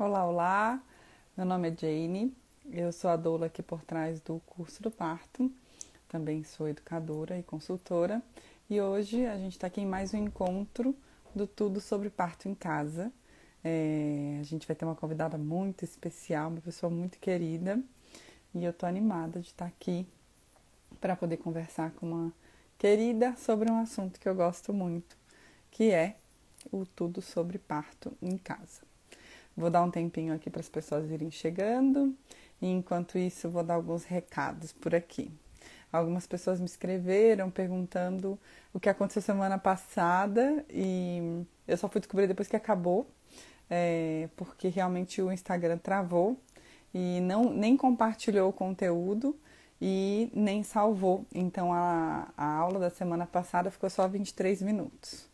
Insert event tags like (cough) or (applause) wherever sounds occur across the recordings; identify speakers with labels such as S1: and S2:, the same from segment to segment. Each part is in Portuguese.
S1: Olá, olá. Meu nome é Jane. Eu sou a doula aqui por trás do curso do parto. Também sou educadora e consultora. E hoje a gente está aqui em mais um encontro do Tudo sobre Parto em Casa. É, a gente vai ter uma convidada muito especial, uma pessoa muito querida. E eu tô animada de estar tá aqui para poder conversar com uma querida sobre um assunto que eu gosto muito, que é o tudo sobre parto em casa. Vou dar um tempinho aqui para as pessoas irem chegando e enquanto isso vou dar alguns recados por aqui. Algumas pessoas me escreveram perguntando o que aconteceu semana passada e eu só fui descobrir depois que acabou, é, porque realmente o Instagram travou e não nem compartilhou o conteúdo e nem salvou. Então a, a aula da semana passada ficou só 23 minutos.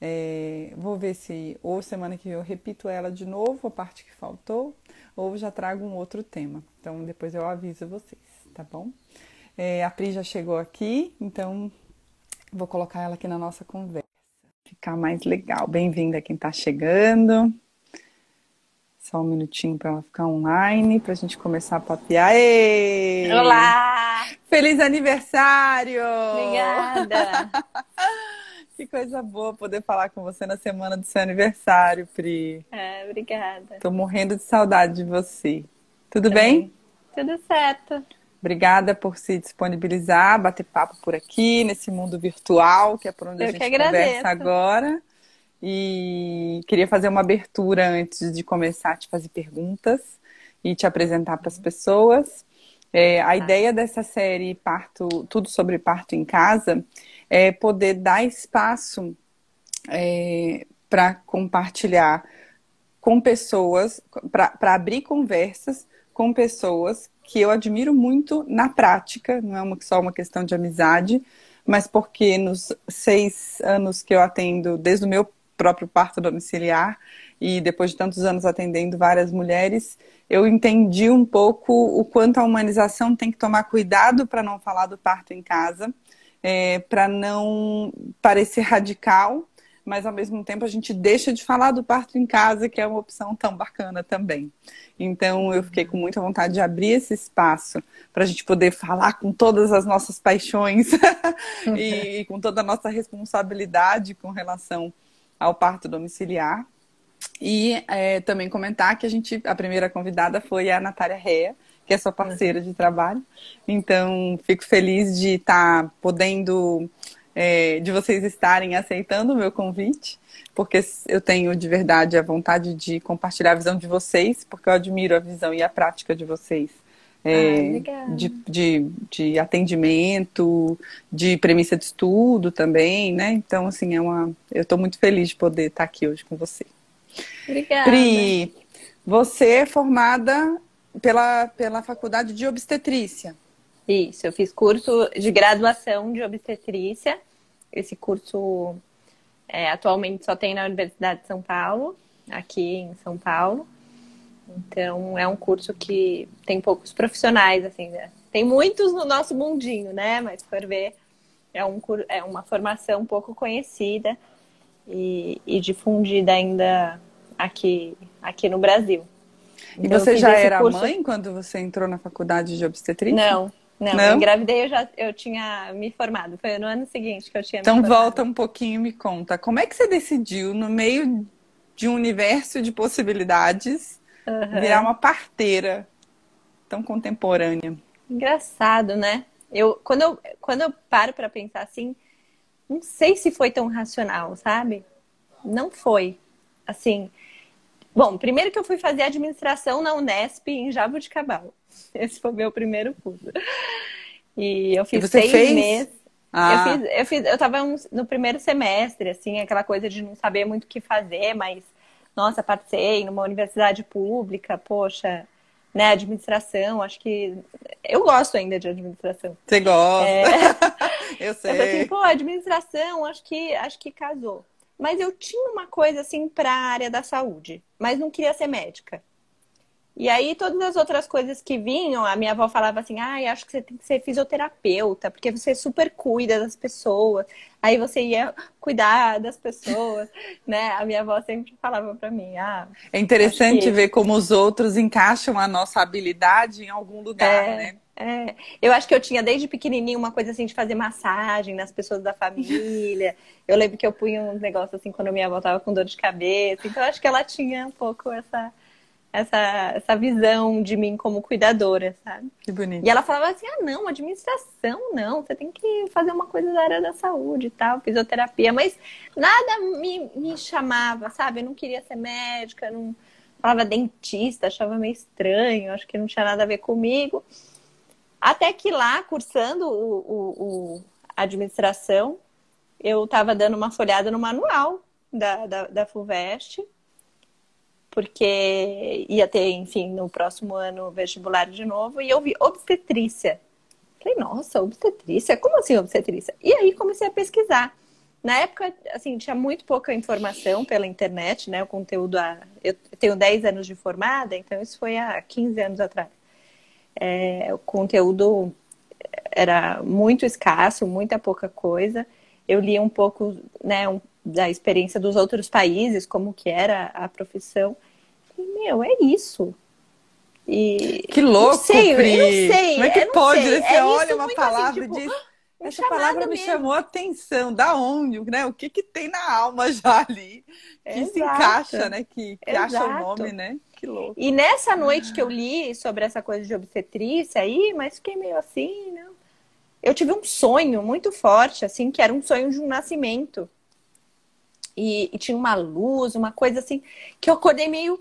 S1: É, vou ver se ou semana que vem eu repito ela de novo, a parte que faltou, ou já trago um outro tema. Então depois eu aviso vocês, tá bom? É, a Pri já chegou aqui, então vou colocar ela aqui na nossa conversa. Ficar mais legal. Bem-vinda quem está chegando. Só um minutinho para ela ficar online, para a gente começar a papear. Ei!
S2: Olá!
S1: Feliz aniversário!
S2: Obrigada!
S1: Que coisa boa poder falar com você na semana do seu aniversário, Pri.
S2: É, obrigada.
S1: Tô morrendo de saudade de você. Tudo Também.
S2: bem? Tudo certo.
S1: Obrigada por se disponibilizar, bater papo por aqui, nesse mundo virtual, que é por onde
S2: Eu
S1: a gente conversa agora. E queria fazer uma abertura antes de começar a te fazer perguntas e te apresentar para as pessoas. É, a tá. ideia dessa série Parto, Tudo sobre Parto em Casa é poder dar espaço é, para compartilhar com pessoas, para abrir conversas com pessoas que eu admiro muito na prática, não é uma, só uma questão de amizade, mas porque nos seis anos que eu atendo, desde o meu próprio parto domiciliar e depois de tantos anos atendendo várias mulheres, eu entendi um pouco o quanto a humanização tem que tomar cuidado para não falar do parto em casa, é, para não parecer radical, mas ao mesmo tempo a gente deixa de falar do parto em casa, que é uma opção tão bacana também. Então eu fiquei com muita vontade de abrir esse espaço para a gente poder falar com todas as nossas paixões (laughs) e, e com toda a nossa responsabilidade com relação ao parto domiciliar. E é, também comentar que a gente, a primeira convidada foi a Natália Rea, que é sua parceira de trabalho. Então, fico feliz de estar tá podendo, é, de vocês estarem aceitando o meu convite, porque eu tenho de verdade a vontade de compartilhar a visão de vocês, porque eu admiro a visão e a prática de vocês é, ah, de, de, de, atendimento, de premissa de estudo também, né? Então, assim, é uma. Eu estou muito feliz de poder estar aqui hoje com você.
S2: Obrigada.
S1: Pri, você é formada pela, pela Faculdade de Obstetrícia.
S2: Isso, eu fiz curso de graduação de obstetrícia. Esse curso é, atualmente só tem na Universidade de São Paulo, aqui em São Paulo. Então, é um curso que tem poucos profissionais, assim, né? Tem muitos no nosso mundinho, né? Mas, por ver, é, um, é uma formação pouco conhecida e, e difundida ainda aqui, aqui no Brasil.
S1: E então, você já era curso... mãe quando você entrou na faculdade de obstetrícia?
S2: Não, não, não? Eu engravidei, eu já eu tinha me formado. Foi no ano seguinte que eu tinha
S1: Então
S2: me
S1: volta um pouquinho e me conta. Como é que você decidiu, no meio de um universo de possibilidades, uhum. virar uma parteira tão contemporânea.
S2: Engraçado, né? Eu, quando, eu, quando eu paro para pensar assim, não sei se foi tão racional, sabe? Não foi. Assim, bom, primeiro que eu fui fazer administração na Unesp em Jabuticabal. (laughs) Esse foi meu primeiro curso. E eu fiz
S1: e seis
S2: fez? meses. Ah. Eu, fiz, eu, fiz, eu tava no primeiro semestre, assim, aquela coisa de não saber muito o que fazer, mas nossa, passei numa universidade pública, poxa, né, administração, acho que eu gosto ainda de administração.
S1: Você gosta? É... (laughs) eu sei.
S2: Eu falei assim, pô, administração, acho que acho que casou. Mas eu tinha uma coisa assim para a área da saúde, mas não queria ser médica. E aí, todas as outras coisas que vinham, a minha avó falava assim: ai, ah, acho que você tem que ser fisioterapeuta, porque você super cuida das pessoas. Aí você ia cuidar das pessoas, (laughs) né? A minha avó sempre falava para mim: ah.
S1: É interessante que... ver como os outros encaixam a nossa habilidade em algum lugar,
S2: é,
S1: né?
S2: É. Eu acho que eu tinha desde pequenininho uma coisa assim de fazer massagem nas pessoas da família. (laughs) Eu lembro que eu punha um negócio assim quando minha avó tava com dor de cabeça. Então, acho que ela tinha um pouco essa essa, essa visão de mim como cuidadora, sabe?
S1: Que bonito.
S2: E ela falava assim: ah, não, administração não, você tem que fazer uma coisa da área da saúde e tal, fisioterapia. Mas nada me, me chamava, sabe? Eu não queria ser médica, não falava dentista, achava meio estranho, acho que não tinha nada a ver comigo. Até que lá, cursando o, o, o administração, eu estava dando uma folhada no manual da, da, da FUVEST porque ia ter, enfim, no próximo ano vestibular de novo, e eu vi obstetrícia. Falei, nossa, obstetrícia? Como assim obstetrícia? E aí comecei a pesquisar. Na época, assim, tinha muito pouca informação pela internet, né? O conteúdo, a... eu tenho 10 anos de formada, então isso foi há 15 anos atrás. É, o conteúdo era muito escasso, muita pouca coisa. Eu li um pouco, né, um, da experiência dos outros países, como que era a profissão. E, meu, é isso. E
S1: que louco,
S2: sei,
S1: Pri.
S2: Eu não sei,
S1: Como é que pode?
S2: Sei.
S1: Você
S2: é
S1: olha uma
S2: assim,
S1: palavra
S2: assim,
S1: tipo,
S2: e diz... Um
S1: essa palavra me
S2: mesmo.
S1: chamou a atenção. Da onde, né? O que que tem na alma já ali que
S2: Exato.
S1: se encaixa, né? Que, que acha o nome, né? Que louco.
S2: E nessa noite que eu li sobre essa coisa de obstetrícia aí, mas fiquei meio assim, não. Eu tive um sonho muito forte, assim, que era um sonho de um nascimento. E, e tinha uma luz, uma coisa assim, que eu acordei meio,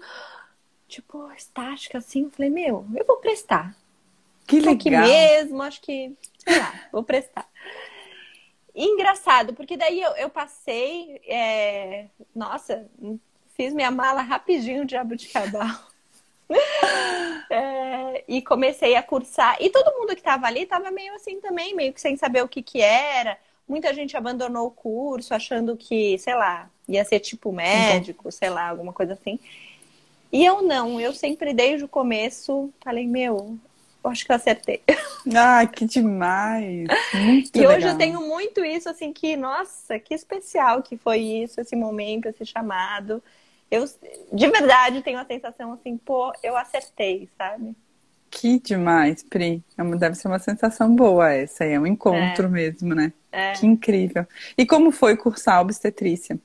S2: tipo, estática, assim. Falei, meu, eu vou prestar.
S1: Que
S2: Tô
S1: legal.
S2: aqui mesmo, acho que, sei lá, vou prestar. E engraçado, porque daí eu, eu passei, é... nossa, fiz minha mala rapidinho de Jabuticabal. (laughs) é... E comecei a cursar. E todo mundo que estava ali estava meio assim também, meio que sem saber o que que era. Muita gente abandonou o curso achando que, sei lá, ia ser tipo médico, sei lá, alguma coisa assim. E eu não, eu sempre desde o começo falei, meu, eu acho que eu acertei. (laughs)
S1: Ah, que demais! Muito
S2: e
S1: legal.
S2: hoje eu tenho muito isso, assim, que, nossa, que especial que foi isso, esse momento, esse chamado. Eu, de verdade, tenho a sensação assim, pô, eu acertei, sabe?
S1: Que demais, Pri. É Deve ser uma sensação boa essa, é um encontro mesmo, né?
S2: É.
S1: Que incrível. E como foi cursar obstetrícia?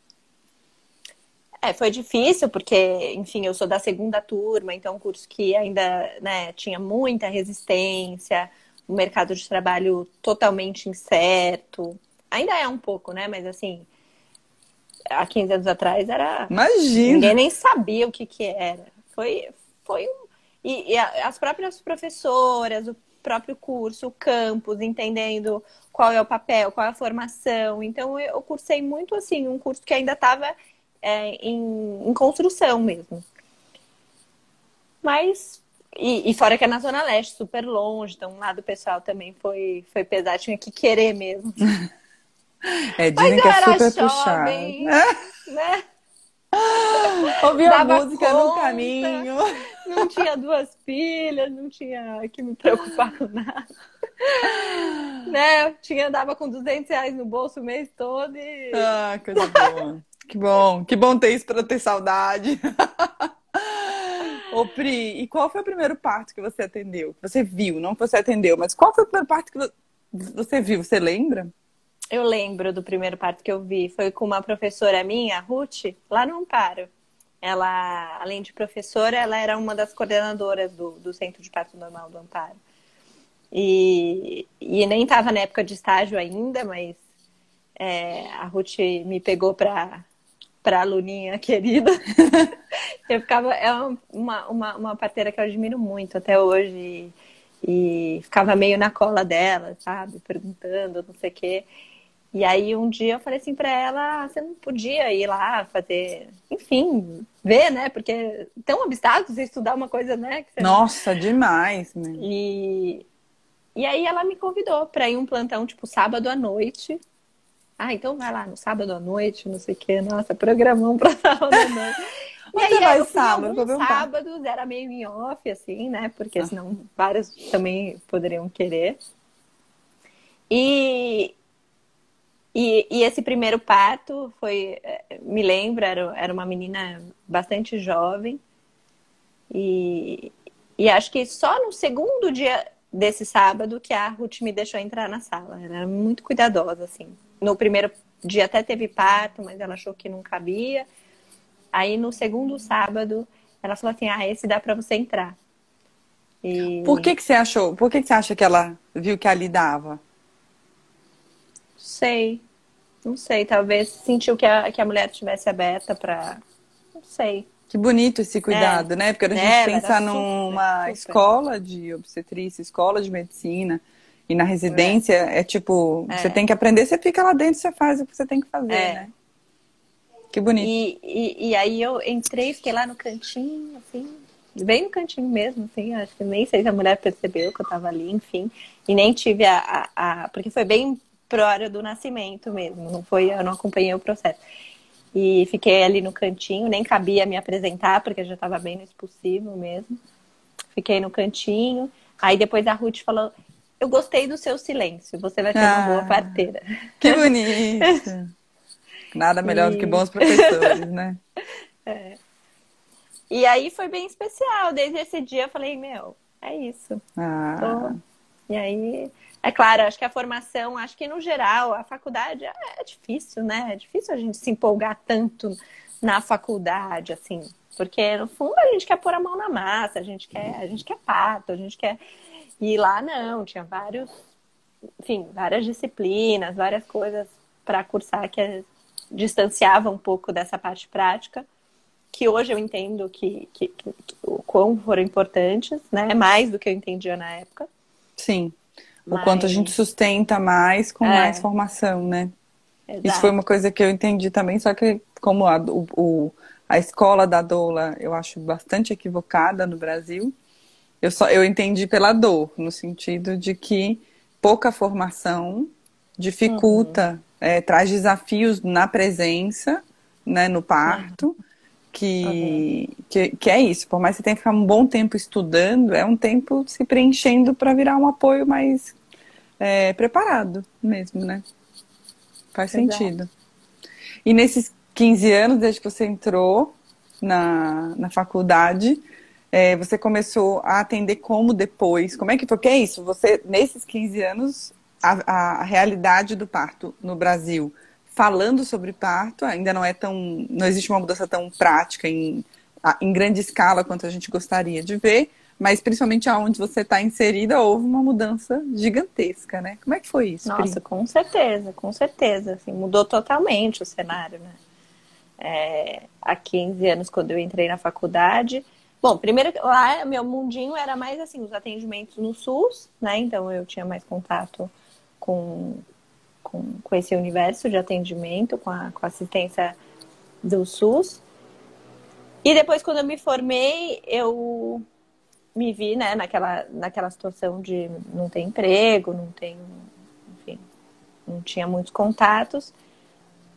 S2: É, foi difícil, porque, enfim, eu sou da segunda turma, então um curso que ainda né, tinha muita resistência, um mercado de trabalho totalmente incerto. Ainda é um pouco, né? Mas assim, há 15 anos atrás era.
S1: Imagina!
S2: Ninguém nem sabia o que, que era. Foi, foi um. E, e as próprias professoras, o próprio curso, o campus, entendendo qual é o papel, qual é a formação. Então, eu cursei muito assim, um curso que ainda estava em, em construção mesmo. Mas. E, e fora que é na Zona Leste, super longe, então um lado pessoal também foi, foi pesado, tinha que querer mesmo. (laughs)
S1: É,
S2: Mas
S1: dizem
S2: eu
S1: que é super puxado.
S2: né? (laughs)
S1: Ouvir a música no
S2: conta.
S1: caminho. (laughs)
S2: Não tinha duas filhas, não tinha que me preocupar com nada. né? Tinha, dava com 200 reais no bolso o mês todo e...
S1: Ah, coisa boa. Que bom. Que bom ter isso pra ter saudade. Ô, Pri, e qual foi o primeiro parto que você atendeu? Você viu, não que você atendeu, mas qual foi o primeiro parto que vo- você viu? Você lembra?
S2: Eu lembro do primeiro parto que eu vi. Foi com uma professora minha, Ruth, lá no Amparo. Ela, além de professora, ela era uma das coordenadoras do, do Centro de Parto Normal do Amparo. E, e nem estava na época de estágio ainda, mas é, a Ruth me pegou para para aluninha querida. (laughs) eu ficava é uma, uma, uma parteira que eu admiro muito até hoje e, e ficava meio na cola dela, sabe, perguntando, não sei o quê. E aí um dia eu falei assim para ela, "Ah, você não podia ir lá fazer, enfim, ver, né? Porque é tão obstáculo você estudar uma coisa, né? você
S1: Nossa, demais, né?
S2: e, e aí ela me convidou para ir um plantão, tipo, sábado à noite. Ah, então vai lá no sábado à noite, não sei o quê. Nossa, programão para (laughs) sábado à noite. (laughs) E aí, aí eu sábado, sábados era meio em off, assim, né? Porque ah. senão vários também poderiam querer. E, e, e, esse primeiro parto foi, eh, me lembro, era, era uma menina bastante jovem. E, e acho que só no segundo dia desse sábado que a Ruth me deixou entrar na sala. Ela era muito cuidadosa, assim. No primeiro dia até teve parto, mas ela achou que não cabia. Aí no segundo sábado, ela falou assim: ah, esse dá para você entrar.
S1: E... Por que, que você achou? Por que, que você acha que ela viu que ali dava?
S2: Sei. Não sei. Talvez sentiu que a, que a mulher tivesse aberta para. Não sei.
S1: Que bonito esse cuidado, é. né? Porque a gente é, pensa numa super. escola de obstetrícia, escola de medicina, e na residência é, é tipo, é. você tem que aprender, você fica lá dentro, você faz o que você tem que fazer, é. né? Que bonito.
S2: E, e, e, aí eu entrei, fiquei lá no cantinho, assim, bem no cantinho mesmo, assim, acho que nem sei se a mulher percebeu que eu tava ali, enfim. E nem tive a. a, a porque foi bem pro hora do nascimento mesmo, não foi, eu não acompanhei o processo. E fiquei ali no cantinho, nem cabia me apresentar, porque já estava bem no expulsivo mesmo. Fiquei no cantinho. Aí depois a Ruth falou: Eu gostei do seu silêncio, você vai ser ah, uma boa ah, parteira.
S1: Que bonito! Nada melhor e... do que bons professores, né? (laughs)
S2: É. E aí foi bem especial. Desde esse dia eu falei: Meu, é isso. Ah. Tô... E aí é claro, acho que a formação, acho que no geral, a faculdade é, é difícil, né? É difícil a gente se empolgar tanto na faculdade, assim. Porque, no fundo, a gente quer pôr a mão na massa, a gente quer, a gente quer pato, a gente quer. E lá não, tinha vários, enfim, várias disciplinas, várias coisas para cursar que distanciava um pouco dessa parte prática, que hoje eu entendo que, que, que, que o quão foram importantes, né? Mais do que eu entendia na época.
S1: Sim. O quanto a gente sustenta mais com é. mais formação, né? Exato. Isso foi uma coisa que eu entendi também, só que como a, o, a escola da doula eu acho bastante equivocada no Brasil, eu, só, eu entendi pela dor, no sentido de que pouca formação dificulta, uhum. é, traz desafios na presença, né, no parto, uhum. Que, uhum. que, que, é isso. Por mais que você tenha que ficar um bom tempo estudando, é um tempo se preenchendo para virar um apoio mais é, preparado mesmo, né? Faz Exato. sentido. E nesses 15 anos, desde que você entrou na, na faculdade, é, você começou a atender como depois? Como é que foi? Porque é isso, você, nesses 15 anos, a, a realidade do parto no Brasil, falando sobre parto, ainda não é tão. não existe uma mudança tão prática em, em grande escala quanto a gente gostaria de ver, mas principalmente aonde você está inserida, houve uma mudança gigantesca, né? Como é que foi isso?
S2: Nossa, com certeza, com certeza. Assim, mudou totalmente o cenário, né? É, há 15 anos, quando eu entrei na faculdade. Bom, primeiro lá meu mundinho era mais assim, os atendimentos no SUS, né? Então eu tinha mais contato com, com, com esse universo de atendimento, com a, com a assistência do SUS. E depois, quando eu me formei, eu me vi, né, naquela, naquela situação de não ter emprego, não tem, enfim, não tinha muitos contatos.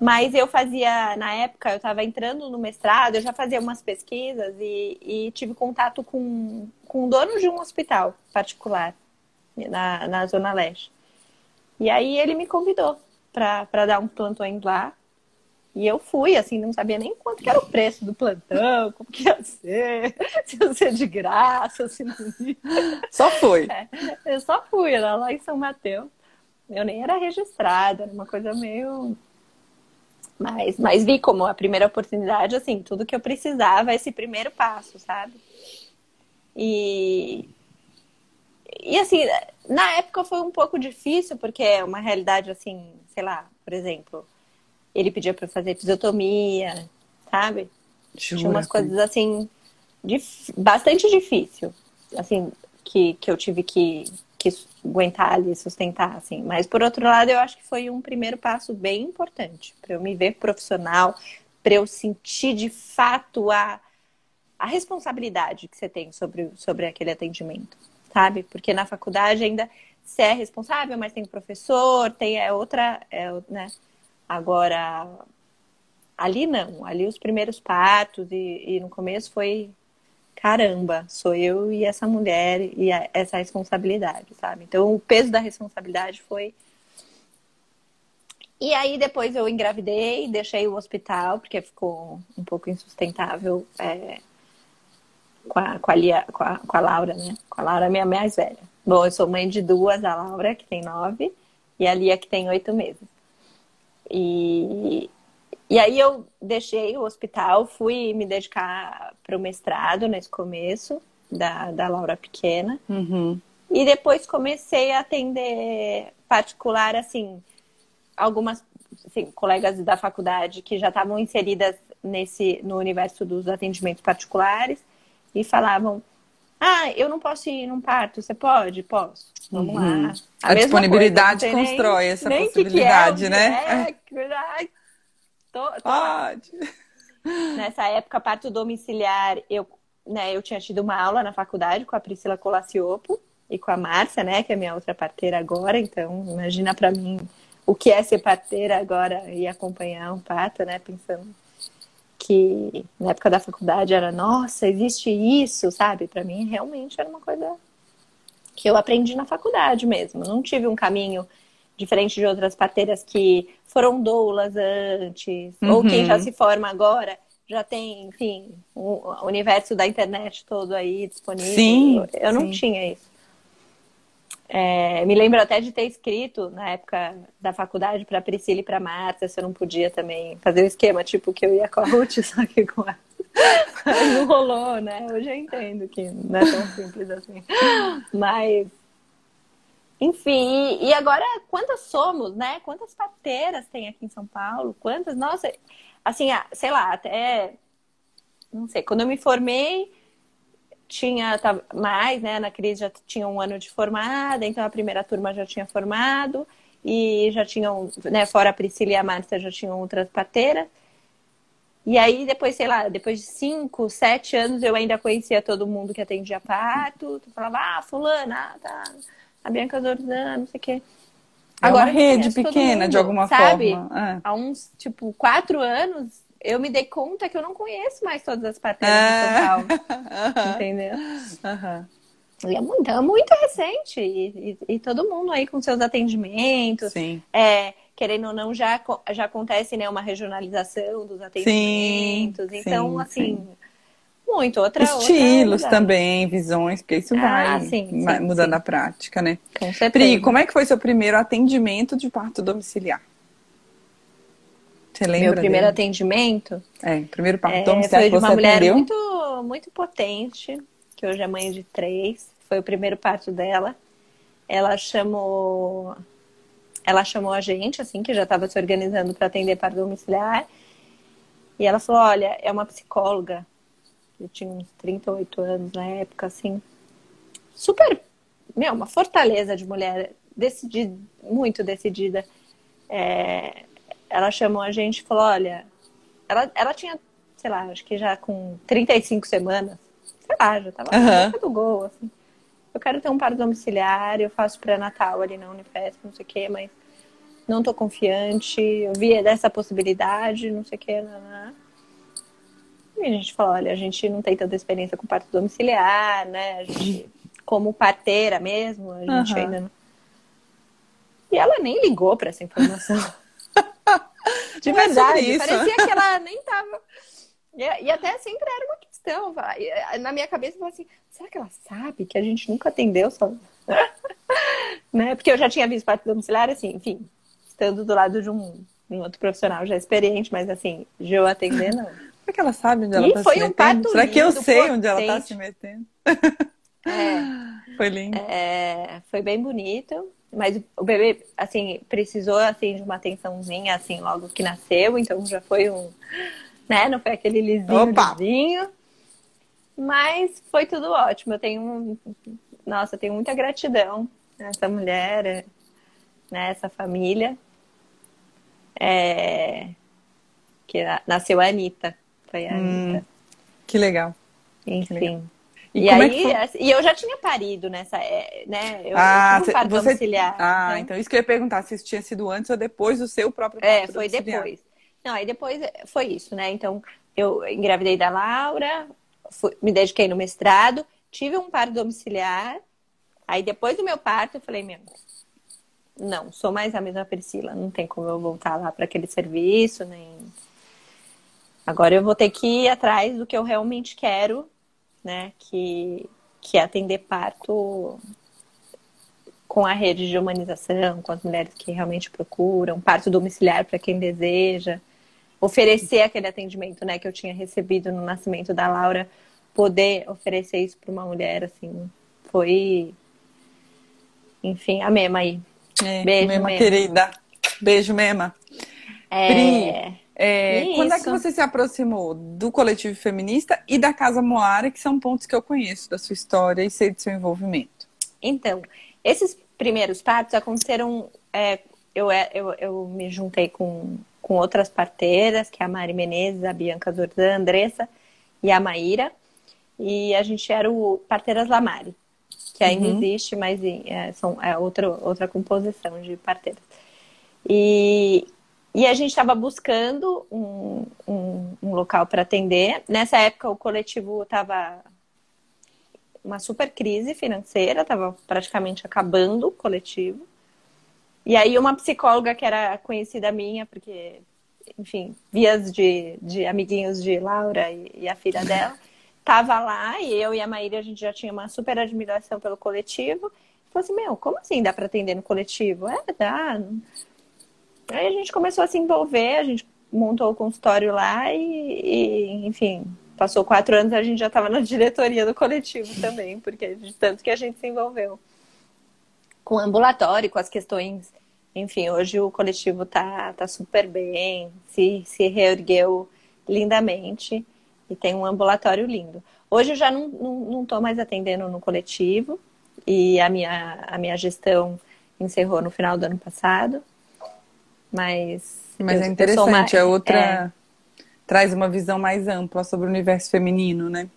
S2: Mas eu fazia, na época, eu estava entrando no mestrado, eu já fazia umas pesquisas e, e tive contato com, com o dono de um hospital particular na, na Zona Leste. E aí ele me convidou para dar um plantões lá. E eu fui, assim, não sabia nem quanto que era o preço do plantão, como que ia ser, (laughs) se ia ser de graça, se não ia.
S1: Só foi.
S2: É, eu só fui, era lá em São Mateus. Eu nem era registrada, era uma coisa meio. Mas, mas vi como a primeira oportunidade, assim, tudo que eu precisava, esse primeiro passo, sabe? E, e assim, na época foi um pouco difícil, porque é uma realidade assim, sei lá, por exemplo, ele pedia para fazer fisiotomia, sabe? Jura, Tinha umas coisas assim, dif... bastante difícil, assim, que, que eu tive que, que aguentar ali, sustentar, assim. Mas por outro lado, eu acho que foi um primeiro passo bem importante para eu me ver profissional, para eu sentir de fato a, a responsabilidade que você tem sobre, sobre aquele atendimento, sabe? Porque na faculdade ainda você é responsável, mas tem professor, tem é outra, é, né? Agora, ali não, ali os primeiros partos e, e no começo foi caramba, sou eu e essa mulher e a, essa responsabilidade, sabe? Então o peso da responsabilidade foi. E aí depois eu engravidei, deixei o hospital, porque ficou um pouco insustentável é, com, a, com, a Lia, com, a, com a Laura, né? Com a Laura, minha mais velha. Bom, eu sou mãe de duas, a Laura, que tem nove, e a Lia, que tem oito meses. E, e aí eu deixei o hospital, fui me dedicar para o mestrado nesse começo da, da Laura Pequena.
S1: Uhum.
S2: E depois comecei a atender particular, assim, algumas assim, colegas da faculdade que já estavam inseridas nesse no universo dos atendimentos particulares e falavam: Ah, eu não posso ir num parto, você pode? Posso. Vamos uhum. lá.
S1: A, a disponibilidade coisa, constrói nem, essa nem possibilidade, que que é,
S2: né? É, tô, tô
S1: pode. (laughs)
S2: Nessa época, parto domiciliar, eu, né, eu tinha tido uma aula na faculdade com a Priscila Colaciopo e com a Márcia, né, que é minha outra parteira agora. Então, imagina para mim o que é ser parteira agora e acompanhar um parto, né, pensando que na época da faculdade era, nossa, existe isso, sabe? Para mim realmente era uma coisa que eu aprendi na faculdade mesmo. Não tive um caminho diferente de outras parteiras que foram doulas antes, uhum. ou quem já se forma agora já tem, enfim, o universo da internet todo aí disponível.
S1: Sim,
S2: eu não
S1: sim.
S2: tinha isso. É, me lembro até de ter escrito na época da faculdade para Priscila e para Marta se eu não podia também fazer o esquema, tipo que eu ia com a Ruth, (laughs) só que com a. (laughs) não rolou, né? Hoje eu entendo que não é tão simples assim. Mas. Enfim, e agora quantas somos, né? Quantas parteiras tem aqui em São Paulo? Quantas? Nossa, assim, sei lá, até. Não sei, quando eu me formei tinha tá, mais, né? Na crise já tinha um ano de formada, então a primeira turma já tinha formado e já tinham, né? Fora a Priscila e a Márcia já tinham outras parteiras. E aí depois, sei lá, depois de cinco, sete anos eu ainda conhecia todo mundo que atendia parto. Tu falava, ah, fulana, ah, tá, a Bianca Zordan, não sei o quê.
S1: É Agora, uma rede pequena, mundo, de alguma
S2: sabe?
S1: forma.
S2: É. Há uns, tipo, quatro anos, eu me dei conta que eu não conheço mais todas as parteiras é. Paulo. (laughs) Uhum. Entendeu?
S1: Uhum.
S2: E é muito, é muito recente. E, e, e, todo mundo aí com seus atendimentos.
S1: Sim.
S2: É, querendo ou não, já, já acontece né, uma regionalização dos atendimentos.
S1: Sim,
S2: então,
S1: sim,
S2: assim,
S1: sim.
S2: Muito. Outra,
S1: Estilos
S2: outra
S1: também, visões, porque isso
S2: Ah,
S1: vai,
S2: sim,
S1: vai
S2: sim,
S1: mudando
S2: sim.
S1: a prática, né?
S2: Com certeza.
S1: Pri, como é que foi seu primeiro atendimento de parto domiciliar? Você lembra?
S2: Meu primeiro
S1: dele?
S2: atendimento
S1: É, primeiro parto
S2: é,
S1: domiciliar
S2: foi de uma mulher
S1: atendeu?
S2: muito, muito potente, que hoje é mãe de três. Foi o primeiro parto dela. Ela chamou, ela chamou a gente, assim, que já estava se organizando para atender parto domiciliar. E ela falou: Olha, é uma psicóloga. Eu tinha uns 38 anos na época, assim. Super, meu, uma fortaleza de mulher, decidida, muito decidida. É, ela chamou a gente e falou: Olha, ela, ela tinha, sei lá, acho que já com 35 semanas, sei lá, já tava boca do gol, assim. Eu quero ter um parto domiciliar, eu faço pré-natal ali na Unifesp, não sei o quê, mas não tô confiante. Eu vi dessa possibilidade, não sei o quê, não, não. E a gente falou, olha, a gente não tem tanta experiência com parto domiciliar, né? A gente, como parteira mesmo, a gente
S1: Aham.
S2: ainda não. E ela nem ligou para essa informação. (laughs) De
S1: Não é
S2: verdade,
S1: isso.
S2: parecia que ela nem tava. E, e até sempre era uma questão. E, Na minha cabeça, eu falava assim: será que ela sabe que a gente nunca atendeu só? (laughs) né? Porque eu já tinha visto parto domiciliar, assim, enfim, estando do lado de um, um outro profissional já experiente, mas assim, de eu atender, não.
S1: Será que ela sabe onde ela
S2: E
S1: tá
S2: foi
S1: se
S2: um
S1: metendo?
S2: parto
S1: Será que eu sei onde ela tá
S2: potente.
S1: se metendo?
S2: É. (laughs)
S1: Foi lindo.
S2: É, foi bem bonito, mas o bebê, assim, precisou, assim, de uma atençãozinha, assim, logo que nasceu, então já foi um, né, não foi aquele lisinho,
S1: Opa!
S2: lisinho, mas foi tudo ótimo, eu tenho, um- nossa, eu tenho muita gratidão a essa mulher, né, essa família, é, que na- nasceu a Anitta, foi a
S1: Hum,
S2: Anitta,
S1: Que legal.
S2: enfim.
S1: E
S2: E,
S1: como é
S2: aí,
S1: que
S2: assim, e eu já tinha parido nessa, é, né? Eu,
S1: Ah,
S2: eu
S1: cê-
S2: um
S1: você-
S2: domiciliar.
S1: Ah,
S2: né?
S1: então isso que eu ia perguntar, se isso tinha sido antes ou depois do seu próprio
S2: É, foi
S1: domiciliar.
S2: depois. Não, aí depois foi isso, né? Então, eu engravidei da Laura, fui, me dediquei no mestrado, tive um parto domiciliar. Aí depois do meu parto, eu falei, meu, não, sou mais a mesma Priscila, não tem como eu voltar lá para aquele serviço, nem. Agora eu vou ter que ir atrás do que eu realmente quero, né? Que, que é atender parto com a rede de humanização, com as mulheres que realmente procuram, parto domiciliar para quem deseja, oferecer aquele atendimento, né, que eu tinha recebido no nascimento da Laura, poder oferecer isso para uma mulher, assim, foi, enfim, a Mema aí.
S1: É, Beijo, Mema, Mema, querida. Beijo, Mema. É... Pri, é, quando é que você se aproximou do coletivo feminista e da Casa Moara, que são pontos que eu conheço da sua história e sei do seu envolvimento?
S2: Então, esses primeiros partos aconteceram. É, eu, é, eu, eu me juntei com, com outras parteiras, que é a Mari Menezes, a Bianca Zordan, a Andressa e a Maíra. E a gente era o Parteiras Lamari, que ainda uhum. existe, mas é, são, é outra, outra composição de parteiras. E, e a gente estava buscando um, um, um local para atender. Nessa época, o coletivo estava uma super crise financeira, estava praticamente acabando o coletivo. E aí uma psicóloga que era conhecida minha, porque, enfim, vias de, de amiguinhos de Laura e, e a filha dela, (laughs) tava lá e eu e a Maíra, a gente já tinha uma super admiração pelo coletivo. Falei assim, meu, como assim dá para atender no coletivo? É, dá. Aí a gente começou a se envolver, a gente montou o consultório lá e, e enfim, passou quatro anos a gente já estava na (laughs) diretoria do coletivo também, porque de tanto que a gente se envolveu com o ambulatório, com as questões. Enfim, hoje o coletivo tá, tá super bem, se, se reergueu lindamente e tem um ambulatório lindo. Hoje eu já não estou não, não mais atendendo no coletivo e a minha, a minha gestão encerrou no final do ano passado. Mas.
S1: Mas eu, é interessante, mais, é outra. É, traz uma visão mais ampla sobre o universo feminino, né?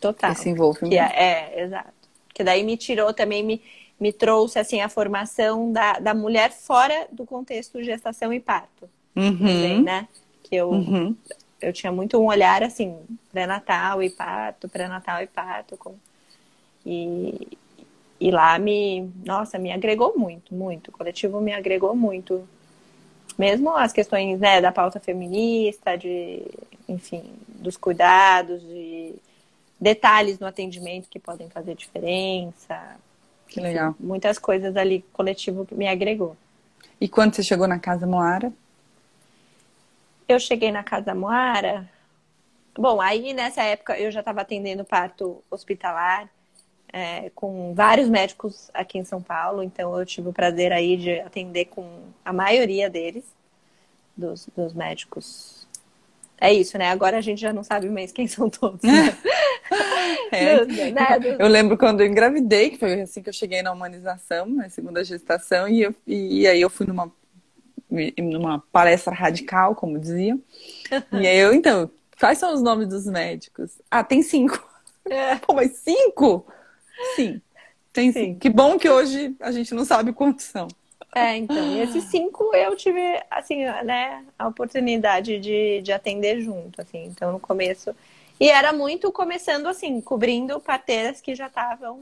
S2: Total.
S1: Esse envolvimento.
S2: É, é, exato. Que daí me tirou também, me, me trouxe assim a formação da, da mulher fora do contexto gestação e parto.
S1: Uhum. Também,
S2: né? Que eu, uhum. eu tinha muito um olhar assim, pré-natal e parto, pré-natal e parto. Com... E, e lá me, nossa, me agregou muito, muito. O coletivo me agregou muito mesmo as questões né, da pauta feminista, de, enfim, dos cuidados, de detalhes no atendimento que podem fazer diferença.
S1: Que enfim, legal.
S2: Muitas coisas ali coletivo me agregou.
S1: E quando você chegou na Casa Moara?
S2: Eu cheguei na Casa Moara. Bom, aí nessa época eu já estava atendendo parto hospitalar é, com vários médicos aqui em São Paulo, então eu tive o prazer aí de atender com a maioria deles, dos, dos médicos. É isso, né? Agora a gente já não sabe mais quem são todos. (laughs) (laughs) Né?
S1: É. né? Eu lembro quando eu engravidei, que foi assim que eu cheguei na humanização, na segunda gestação, e, eu, e aí eu fui numa, numa palestra radical, como diziam. (laughs) E aí eu, então, quais são os nomes dos médicos? Ah, tem cinco. É. Pô, mas cinco? Sim, tem sim. Que bom que hoje a gente não sabe quantos são.
S2: É, então, e esses cinco eu tive, assim, né, a oportunidade de, de atender junto, assim, então no começo. E era muito começando, assim, cobrindo parteiras que já estavam,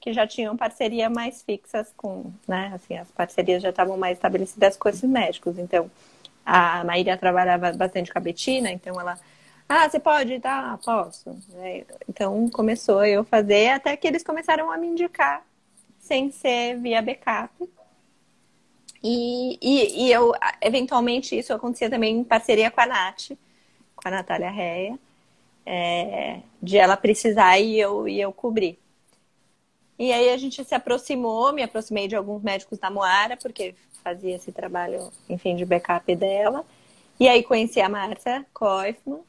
S2: que já tinham parceria mais fixas com, né, assim, as parcerias já estavam mais estabelecidas com esses médicos. Então, a Maíra trabalhava bastante com a Betina, então ela ah, você pode? Tá, posso. É, então começou eu fazer até que eles começaram a me indicar sem ser via backup. E, e, e eu, eventualmente, isso acontecia também em parceria com a Nath, com a Natália Reia, é, de ela precisar e eu, e eu cobrir. E aí a gente se aproximou, me aproximei de alguns médicos da Moara, porque fazia esse trabalho, enfim, de backup dela. E aí conheci a Márcia Koifman,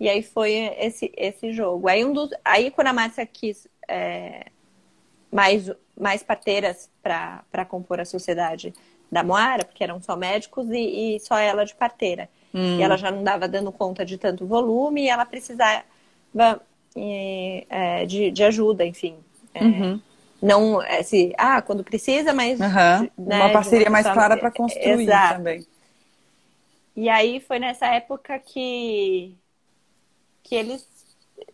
S2: e aí foi esse, esse jogo. Aí, um dos, aí quando a Márcia quis é, mais, mais parteiras para compor a sociedade da Moara, porque eram só médicos e, e só ela de parteira. Hum. E ela já não dava dando conta de tanto volume e ela precisava e, é, de, de ajuda, enfim. É, uhum. Não, é, se, ah, quando precisa, mas. Uhum.
S1: Né, uma parceria mais clara para construir Exato. também.
S2: e aí foi nessa época que, que eles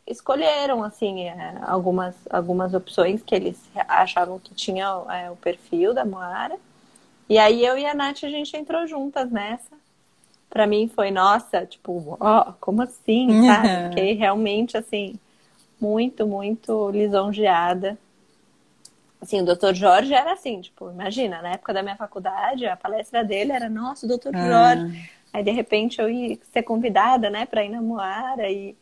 S2: escolheram assim é, algumas, algumas opções que eles achavam que tinha é, o perfil da Moara. E aí eu e a Nath a gente entrou juntas nessa. Pra mim foi, nossa, tipo, ó, como assim, (laughs) sabe? Fiquei realmente assim, muito, muito lisonjeada. Assim, o doutor Jorge era assim, tipo, imagina, na época da minha faculdade, a palestra dele era, nossa, o doutor ah. Jorge. Aí, de repente, eu ia ser convidada, né, para ir na Moara e,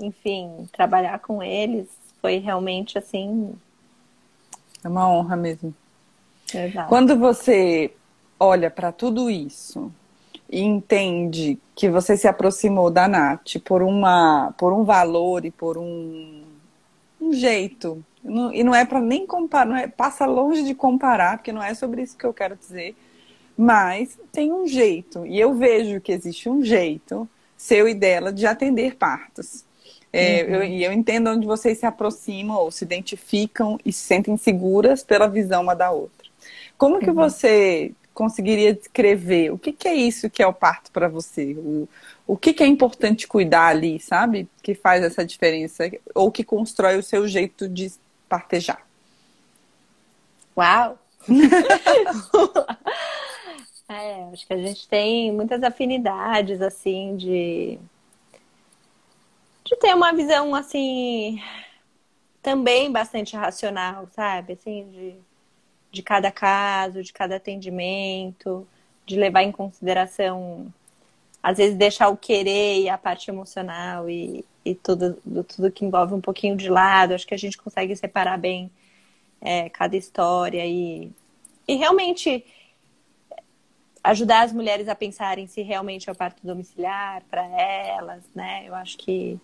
S2: enfim, trabalhar com eles. Foi realmente, assim...
S1: É uma honra mesmo. Exato. Quando você olha para tudo isso e entende que você se aproximou da Nath por, uma, por um valor e por um, um jeito, e não é para nem comparar, é, passa longe de comparar, porque não é sobre isso que eu quero dizer, mas tem um jeito, e eu vejo que existe um jeito, seu e dela, de atender partos. É, uhum. eu, e eu entendo onde vocês se aproximam ou se identificam e se sentem seguras pela visão uma da outra. Como que uhum. você conseguiria descrever o que, que, é isso que é o parto para você? O, o que, que, é importante cuidar ali, sabe? Que faz essa diferença ou que constrói o seu jeito de partejar?
S2: Uau! (laughs) É, acho que a gente tem muitas afinidades, assim, de, de ter uma visão, assim, também bastante racional, sabe? Assim, de, de cada caso, de cada atendimento, de levar em consideração, às vezes, deixar o querer e a parte emocional e, e tudo, tudo que envolve um pouquinho de lado. Acho que a gente consegue separar bem é, cada história e, e realmente ajudar as mulheres a pensarem se realmente é o parto domiciliar para elas, né? Eu acho que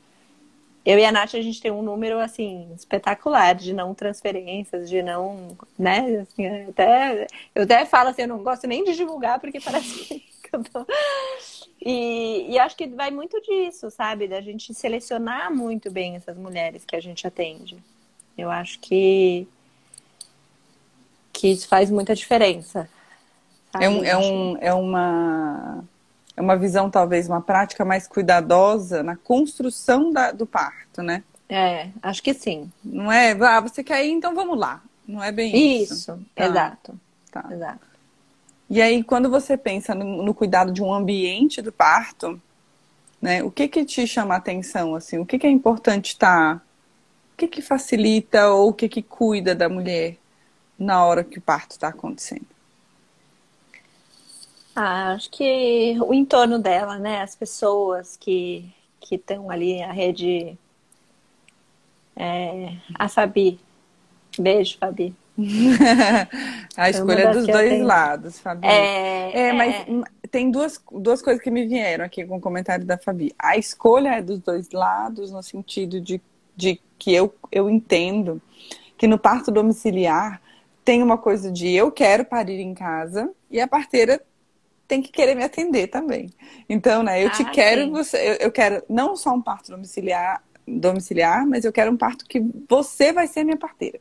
S2: eu e a Nath, a gente tem um número, assim, espetacular de não transferências, de não, né, assim, até, eu até falo assim, eu não gosto nem de divulgar, porque parece (laughs) que eu tô... E, e acho que vai muito disso, sabe? Da gente selecionar muito bem essas mulheres que a gente atende. Eu acho que, que isso faz muita diferença.
S1: É, um, é, um, é uma é uma visão, talvez, uma prática mais cuidadosa na construção da, do parto, né?
S2: É, acho que sim.
S1: Não é, ah, você quer ir, então vamos lá. Não é bem isso.
S2: Isso, tá. exato. Tá. Exato.
S1: E aí, quando você pensa no, no, cuidado de um ambiente do parto, né, o que que te chama a atenção, assim? O que que é importante estar... Tá, o que que facilita ou o que que cuida da mulher na hora que o parto está acontecendo?
S2: Ah, acho que o entorno dela, né? As pessoas que que estão ali, a rede. É, a Fabi. Beijo, Fabi. (laughs)
S1: a escolha é dos dois lados, Fabi. É, é mas é... tem duas, duas coisas que me vieram aqui com o comentário da Fabi. A escolha é dos dois lados, no sentido de, de que eu, eu entendo que no parto domiciliar tem uma coisa de eu quero parir em casa e a parteira tem que querer me atender também. Então, né, eu ah, te quero, sim. você, eu, eu, quero não só um parto domiciliar, domiciliar, mas eu quero um parto que você vai ser minha parteira.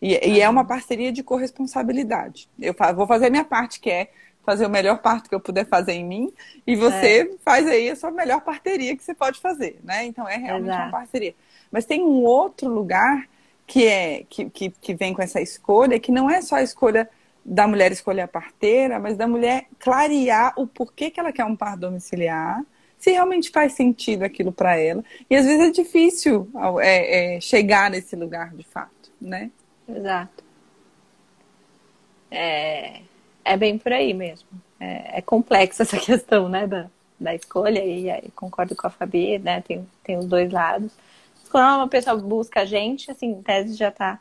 S1: E, ah. e é uma parceria de corresponsabilidade. Eu vou fazer a minha parte, que é fazer o melhor parto que eu puder fazer em mim, e você é. faz aí a sua melhor parteria que você pode fazer, né? Então é realmente Exato. uma parceria. Mas tem um outro lugar que é que, que, que vem com essa escolha, que não é só a escolha da mulher escolher a parteira, mas da mulher clarear o porquê que ela quer um par domiciliar, se realmente faz sentido aquilo para ela. E às vezes é difícil é, é, chegar nesse lugar de fato, né?
S2: Exato. É, é bem por aí mesmo. É, é complexa essa (laughs) questão, né, da, da escolha, e, e concordo com a Fabi, né, tem, tem os dois lados. Quando uma pessoa busca a gente, assim, em tese já está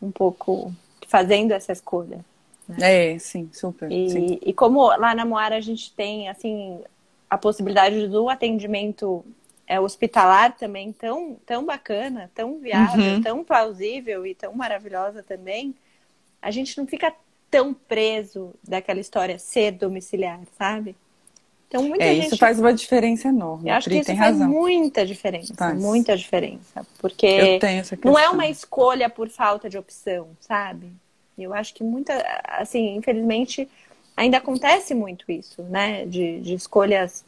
S2: um pouco fazendo essa escolha.
S1: Né? É, sim, super.
S2: E,
S1: sim.
S2: e como lá na Moara a gente tem, assim, a possibilidade do atendimento é, hospitalar também tão, tão bacana, tão viável, uhum. tão plausível e tão maravilhosa também, a gente não fica tão preso daquela história ser domiciliar, sabe?
S1: Então, muita é, gente... isso faz uma diferença enorme.
S2: Eu acho que isso faz razão. muita diferença, faz. muita diferença, porque não é uma escolha por falta de opção, sabe? Eu acho que muita, assim, infelizmente, ainda acontece muito isso, né? De, de escolhas.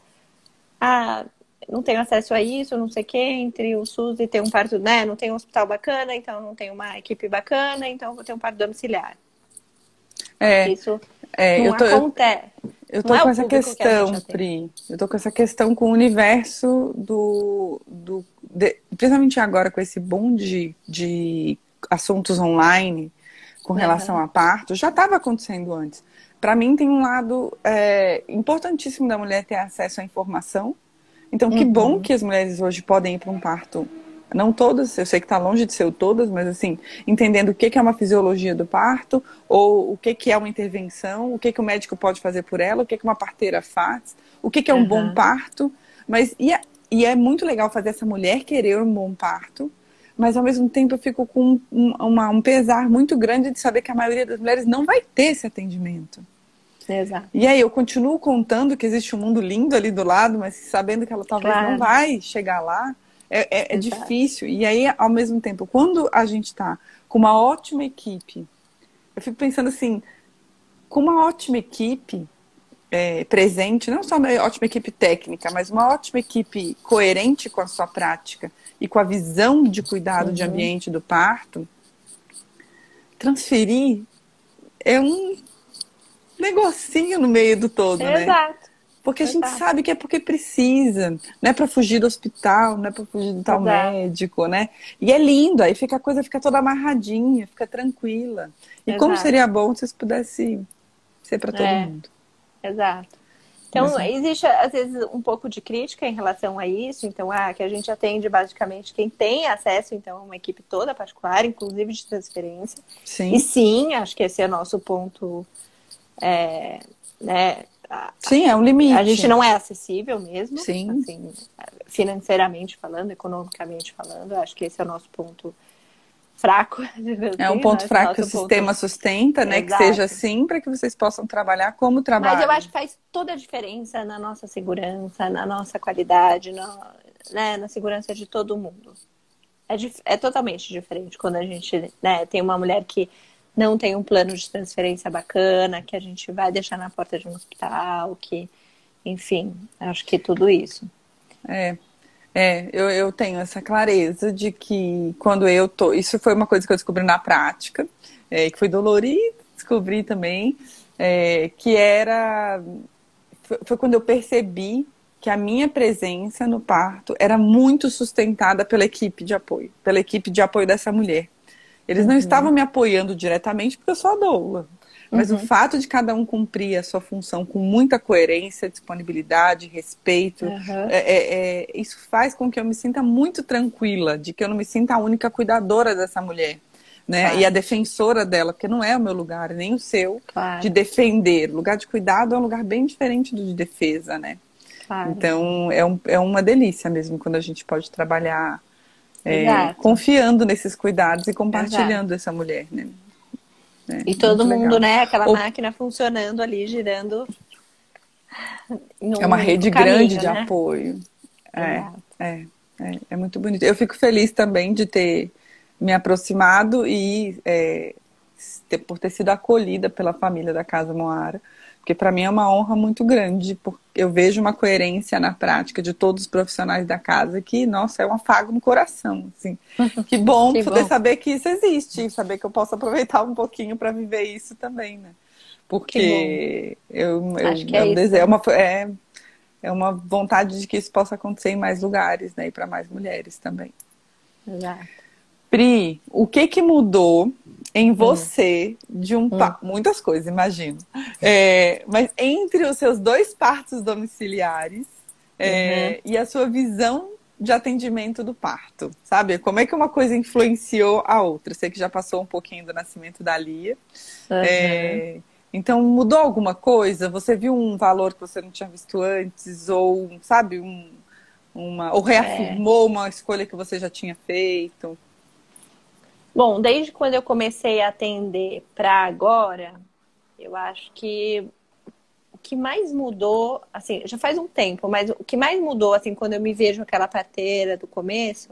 S2: Ah, não tenho acesso a isso, não sei o quê, entre o SUS e ter um parto, né? Não tem um hospital bacana, então não tem uma equipe bacana, então vou ter um parto domiciliar.
S1: É,
S2: isso
S1: é,
S2: não
S1: eu tô,
S2: acontece.
S1: Eu tô
S2: Não é
S1: com
S2: o
S1: essa
S2: que
S1: questão,
S2: gente
S1: Pri. Eu tô com essa questão com o universo do. do de- principalmente agora com esse boom de, de assuntos online com
S2: Aham.
S1: relação a parto. Já estava acontecendo antes. Para mim, tem um lado é, importantíssimo da mulher ter acesso à informação. Então, que
S2: Uhum.
S1: bom que as mulheres hoje podem ir para um parto. Não todas, eu sei que está longe de ser todas, mas assim, entendendo o que que é uma fisiologia do parto, ou o que que é uma intervenção, o que que o médico pode fazer por ela, o que que uma parteira faz, o que que é um
S2: Aham.
S1: bom parto. Mas e é, e é muito legal fazer essa mulher querer um bom parto, mas ao mesmo tempo eu fico com um, uma- um pesar muito grande de saber que a maioria das mulheres não vai ter esse atendimento.
S2: Exato.
S1: E aí eu continuo contando que existe um mundo lindo ali do lado, mas sabendo que ela talvez
S2: Claro.
S1: não vai chegar lá, é, é- é difícil. E aí, ao mesmo tempo, quando a gente está com uma ótima equipe, eu fico pensando assim, com uma ótima equipe é, presente, não só uma ótima equipe técnica, mas uma ótima equipe coerente com a sua prática e com a visão de cuidado de
S2: Uhum.
S1: ambiente do parto, transferir é um negocinho no meio do todo, né?
S2: Exato.
S1: Porque a gente
S2: Exato.
S1: sabe que é porque precisa, não é para fugir do hospital, não é para fugir do tal
S2: Exato.
S1: médico, né? E é lindo, aí fica a coisa fica toda amarradinha, fica tranquila. E como
S2: Exato.
S1: seria bom se isso pudesse ser para todo
S2: É.
S1: mundo.
S2: Exato. Então,
S1: Mas,
S2: existe, às vezes, um pouco de crítica em relação a isso. Então, ah, que a gente atende basicamente quem tem acesso, então, a uma equipe toda particular, inclusive de transferência.
S1: Sim.
S2: E sim, acho que esse é o nosso ponto. é, né, a,
S1: Sim, é um limite.
S2: a gente não é acessível mesmo,
S1: Sim.
S2: assim, financeiramente falando, economicamente falando. Acho que esse é o nosso ponto fraco. (laughs) digamos
S1: É um
S2: assim,
S1: ponto
S2: né?
S1: fraco que o
S2: ponto-
S1: sistema sustenta, né? Que
S2: Exato.
S1: seja assim para que vocês possam trabalhar como trabalham.
S2: Mas eu acho que faz toda a diferença na nossa segurança, na nossa qualidade, no- né, na segurança de todo mundo. É, dif- é totalmente diferente quando a gente né, tem uma mulher que não tem um plano de transferência bacana, que a gente vai deixar na porta de um hospital, que, enfim, acho que tudo isso.
S1: É, é eu, eu tenho essa clareza de que quando eu tô. Isso foi uma coisa que eu descobri na prática, é, que foi dolorido descobrir também, é, que era. Foi, foi quando eu percebi que a minha presença no parto era muito sustentada pela equipe de apoio, pela equipe de apoio dessa mulher. Eles não estavam me apoiando diretamente porque eu sou a doula. Mas o fato de cada um cumprir a sua função com muita coerência, disponibilidade, respeito,
S2: Uhum.
S1: é, é, é, isso faz com que eu me sinta muito tranquila, de que eu não me sinta a única cuidadora dessa mulher. Né?
S2: Claro.
S1: E a defensora dela, porque não é o meu lugar, nem o seu,
S2: Claro,
S1: de defender. O lugar de cuidado é um lugar bem diferente do de defesa, né?
S2: claro.
S1: Então é, um, é uma delícia mesmo quando a gente pode trabalhar é,
S2: Exato.
S1: confiando nesses cuidados e compartilhando essa mulher, né? É,
S2: E todo
S1: muito
S2: mundo,
S1: legal.
S2: né? Aquela
S1: Ou-
S2: máquina funcionando ali, girando.
S1: É uma rede
S2: caminho,
S1: grande de
S2: né?
S1: apoio. É, é, é, é muito bonito. Eu fico feliz também de ter me aproximado e é, ter- por ter sido acolhida pela família da Casa Moara. Porque para mim é uma honra muito grande, porque eu vejo uma coerência na prática de todos os profissionais da casa que, nossa, é um afago no coração. Assim. (laughs) Que bom
S2: Que
S1: poder
S2: bom.
S1: saber que isso existe, saber que eu posso aproveitar um pouquinho para viver isso também, né? Porque eu, eu,
S2: Acho que é
S1: eu
S2: isso,
S1: desejo,
S2: né?
S1: é uma, é, é uma vontade de que isso possa acontecer em mais lugares, né? E para mais mulheres também.
S2: Exato.
S1: Pri, o que que mudou em você de um pa- muitas coisas, imagino. É, mas entre os seus dois partos domiciliares é, e a sua visão de atendimento do parto, sabe? Como é que uma coisa influenciou a outra? Sei que já passou um pouquinho do nascimento da Lia.
S2: Uhum.
S1: É, então mudou alguma coisa? Você viu um valor que você não tinha visto antes ou sabe um, uma ou reafirmou uma escolha que você já tinha feito?
S2: Bom, desde quando eu comecei a atender para agora, eu acho que o que mais mudou, assim, já faz um tempo, mas o que mais mudou, assim, quando eu me vejo aquela parteira do começo,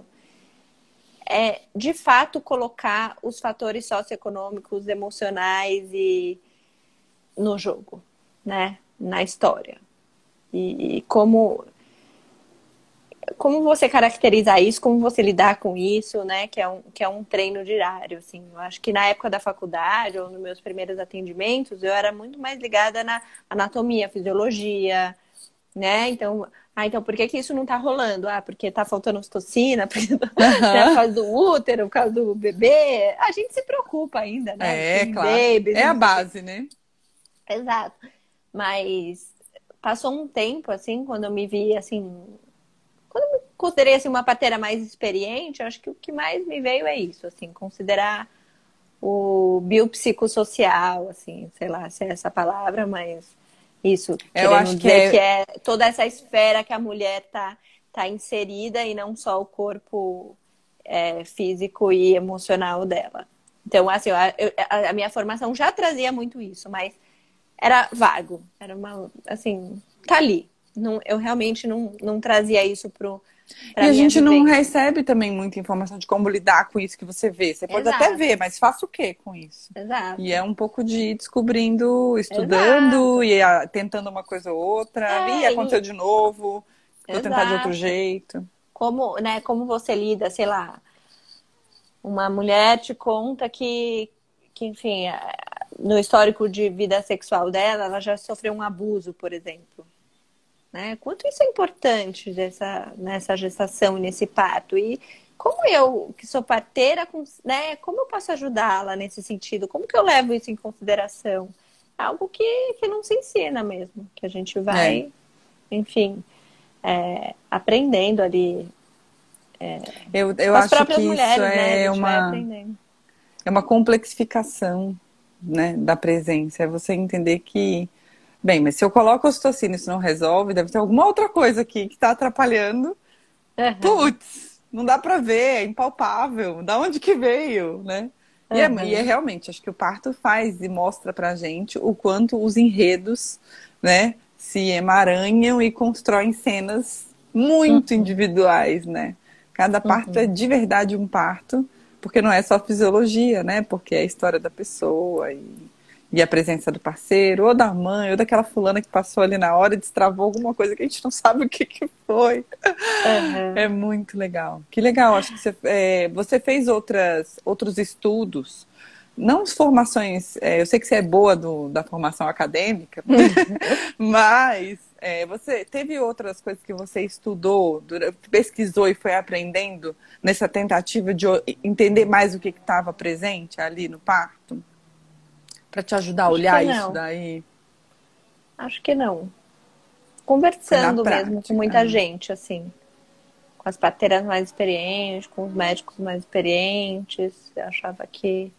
S2: é de fato colocar os fatores socioeconômicos, emocionais e no jogo. né, na história. E, e como como você caracterizar isso, como você lidar com isso, né? Que é um, que é um treino diário, assim. Eu acho que na época da faculdade, ou nos meus primeiros atendimentos, eu era muito mais ligada na anatomia, fisiologia, né? Então, ah, então por que, que isso não tá rolando? Ah, porque tá faltando ocitocina, (laughs) porque uhum. né, por causa do útero, por causa do bebê. A gente se preocupa ainda,
S1: né? É, claro. Babies, é a base, né?
S2: Exato. Mas passou um tempo, assim, quando eu me vi, assim, quando eu me considerei assim, uma parteira mais experiente, acho que o que mais me veio é isso, assim, considerar o biopsicossocial, assim, sei lá se é essa palavra, mas isso.
S1: Eu acho que é...
S2: que é... toda essa esfera que a mulher tá, tá inserida e não só o corpo é, físico e emocional dela. Então, assim, eu, a, a minha formação já trazia muito isso, mas era vago. Era uma, assim, tá ali. Não, eu realmente não, não trazia isso pro.
S1: E a gente não recebe também muita informação de como lidar com isso que você vê. Você pode Exato. até ver, mas faça o que com isso?
S2: Exato.
S1: E é um pouco de descobrindo, estudando Exato. e a, tentando uma coisa ou outra. É, e aconteceu e... de novo. Vou tentar de outro jeito.
S2: Como, né, como você lida, sei lá, uma mulher te conta que, que enfim, no histórico de vida sexual dela, ela já sofreu um abuso, por exemplo. Né? Quanto isso é importante dessa, nessa gestação, nesse parto? E como eu, que sou parteira, né, como eu posso ajudá-la nesse sentido? Como que eu levo isso em consideração? É algo que, que não se ensina mesmo, que a gente vai, é. enfim, é, aprendendo ali. É,
S1: eu eu acho que mulheres, isso né? é uma é uma complexificação, né, da presença. É você entender que Bem, mas se eu coloco ocitocina e isso não resolve, deve ter alguma outra coisa aqui que está atrapalhando. Uhum. Putz, não dá para ver, é impalpável. Da onde que veio, né? Uhum. E, é, e, é, realmente, acho que o parto faz e mostra pra gente o quanto os enredos, né, se emaranham e constroem cenas muito uhum. individuais, né? Cada parto é uhum. de verdade um parto, porque não é só fisiologia, né? Porque é a história da pessoa e e a presença do parceiro, ou da mãe, ou daquela fulana que passou ali na hora e destravou alguma coisa que a gente não (laughs) sabe o que, que foi. Uhum. É muito legal. Que legal, acho que você, é, você fez outras, outros estudos, não formações, é, eu sei que você é boa do, da formação acadêmica, (laughs) mas é, você teve outras coisas que você estudou, pesquisou e foi aprendendo nessa tentativa de entender mais o que estava presente ali no parto? Para te ajudar a olhar isso daí?
S2: Acho que não. Conversando mesmo com muita né? gente, assim. Com as parteiras mais experientes, com os médicos mais experientes. Eu achava que.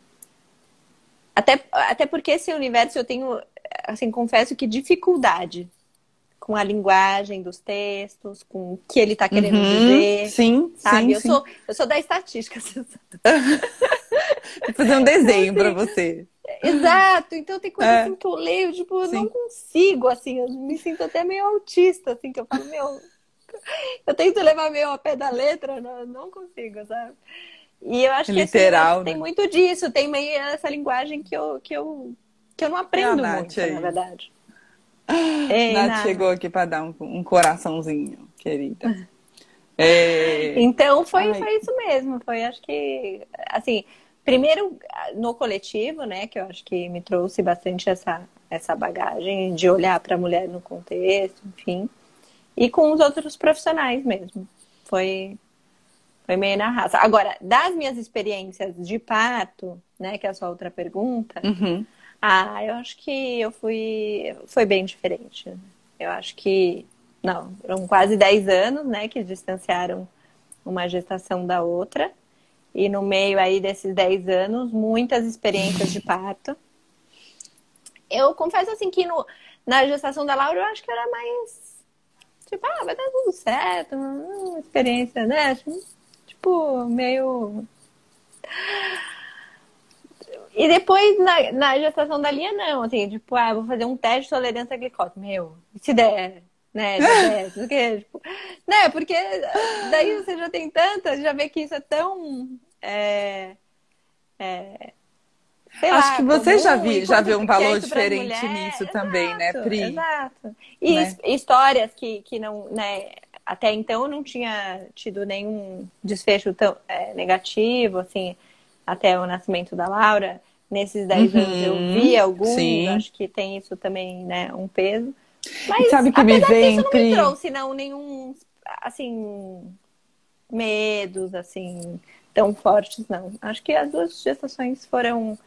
S2: Até, até porque esse universo eu tenho, assim, confesso que dificuldade com a linguagem dos textos, com o que ele está querendo uhum, dizer.
S1: Sim,
S2: sabe?
S1: Sim,
S2: eu,
S1: sim.
S2: Sou, eu sou da estatística. (laughs)
S1: Vou (laughs) fazer um desenho para você.
S2: Exato, então tem coisa é. assim que eu leio, tipo, eu Sim. não consigo, assim, eu me sinto até meio autista, assim, que eu falo, meu, eu tento levar meio a pé da letra, não, não consigo, sabe? E eu acho
S1: Literal,
S2: que assim, né? tem muito disso, tem meio essa linguagem que eu, que eu, que eu não aprendo é muito, aí. na verdade.
S1: Ei, Nath, Nath chegou aqui para dar um, um coraçãozinho, querida. (laughs) É...
S2: Então foi, foi isso mesmo, foi acho que assim Primeiro, no coletivo, né, que eu acho que me trouxe bastante essa, essa bagagem de olhar para a mulher no contexto, enfim. E com os outros profissionais mesmo. Foi, foi meio na raça. Agora, das minhas experiências de parto, né, que é a sua outra pergunta,
S1: uhum.
S2: ah, eu acho que eu fui. Foi bem diferente. Eu acho que. Não, foram quase 10 anos, né, que distanciaram uma gestação da outra. E no meio aí desses 10 anos, muitas experiências de parto. Eu confesso assim que no, na gestação da Laura eu acho que era mais. Tipo, ah, vai dar tudo certo, uma experiência, né? Tipo, meio. E depois, na, na gestação da Lia, não, assim, tipo, ah, vou fazer um teste de tolerância à glicose. Meu, se der, né? porque, tipo, né? Porque daí você já tem tanta, já vê que isso é tão é, é,
S1: Acho que você já, vi, já vê um
S2: é
S1: valor diferente nisso também, né,
S2: Exato,
S1: Pri?
S2: Exato. E
S1: Né?
S2: his- histórias que, que não, né, até então não tinha tido nenhum desfecho tão é, negativo, assim, até o nascimento da Laura. Nesses 10
S1: Uhum,
S2: anos eu vi alguns,
S1: sim.
S2: acho que tem isso também, né, um peso. Mas
S1: sabe que me vem,
S2: disso, não
S1: Pri?
S2: me trouxe, não, nenhum, assim, medos, assim, tão fortes, não. Acho que as duas gestações foram...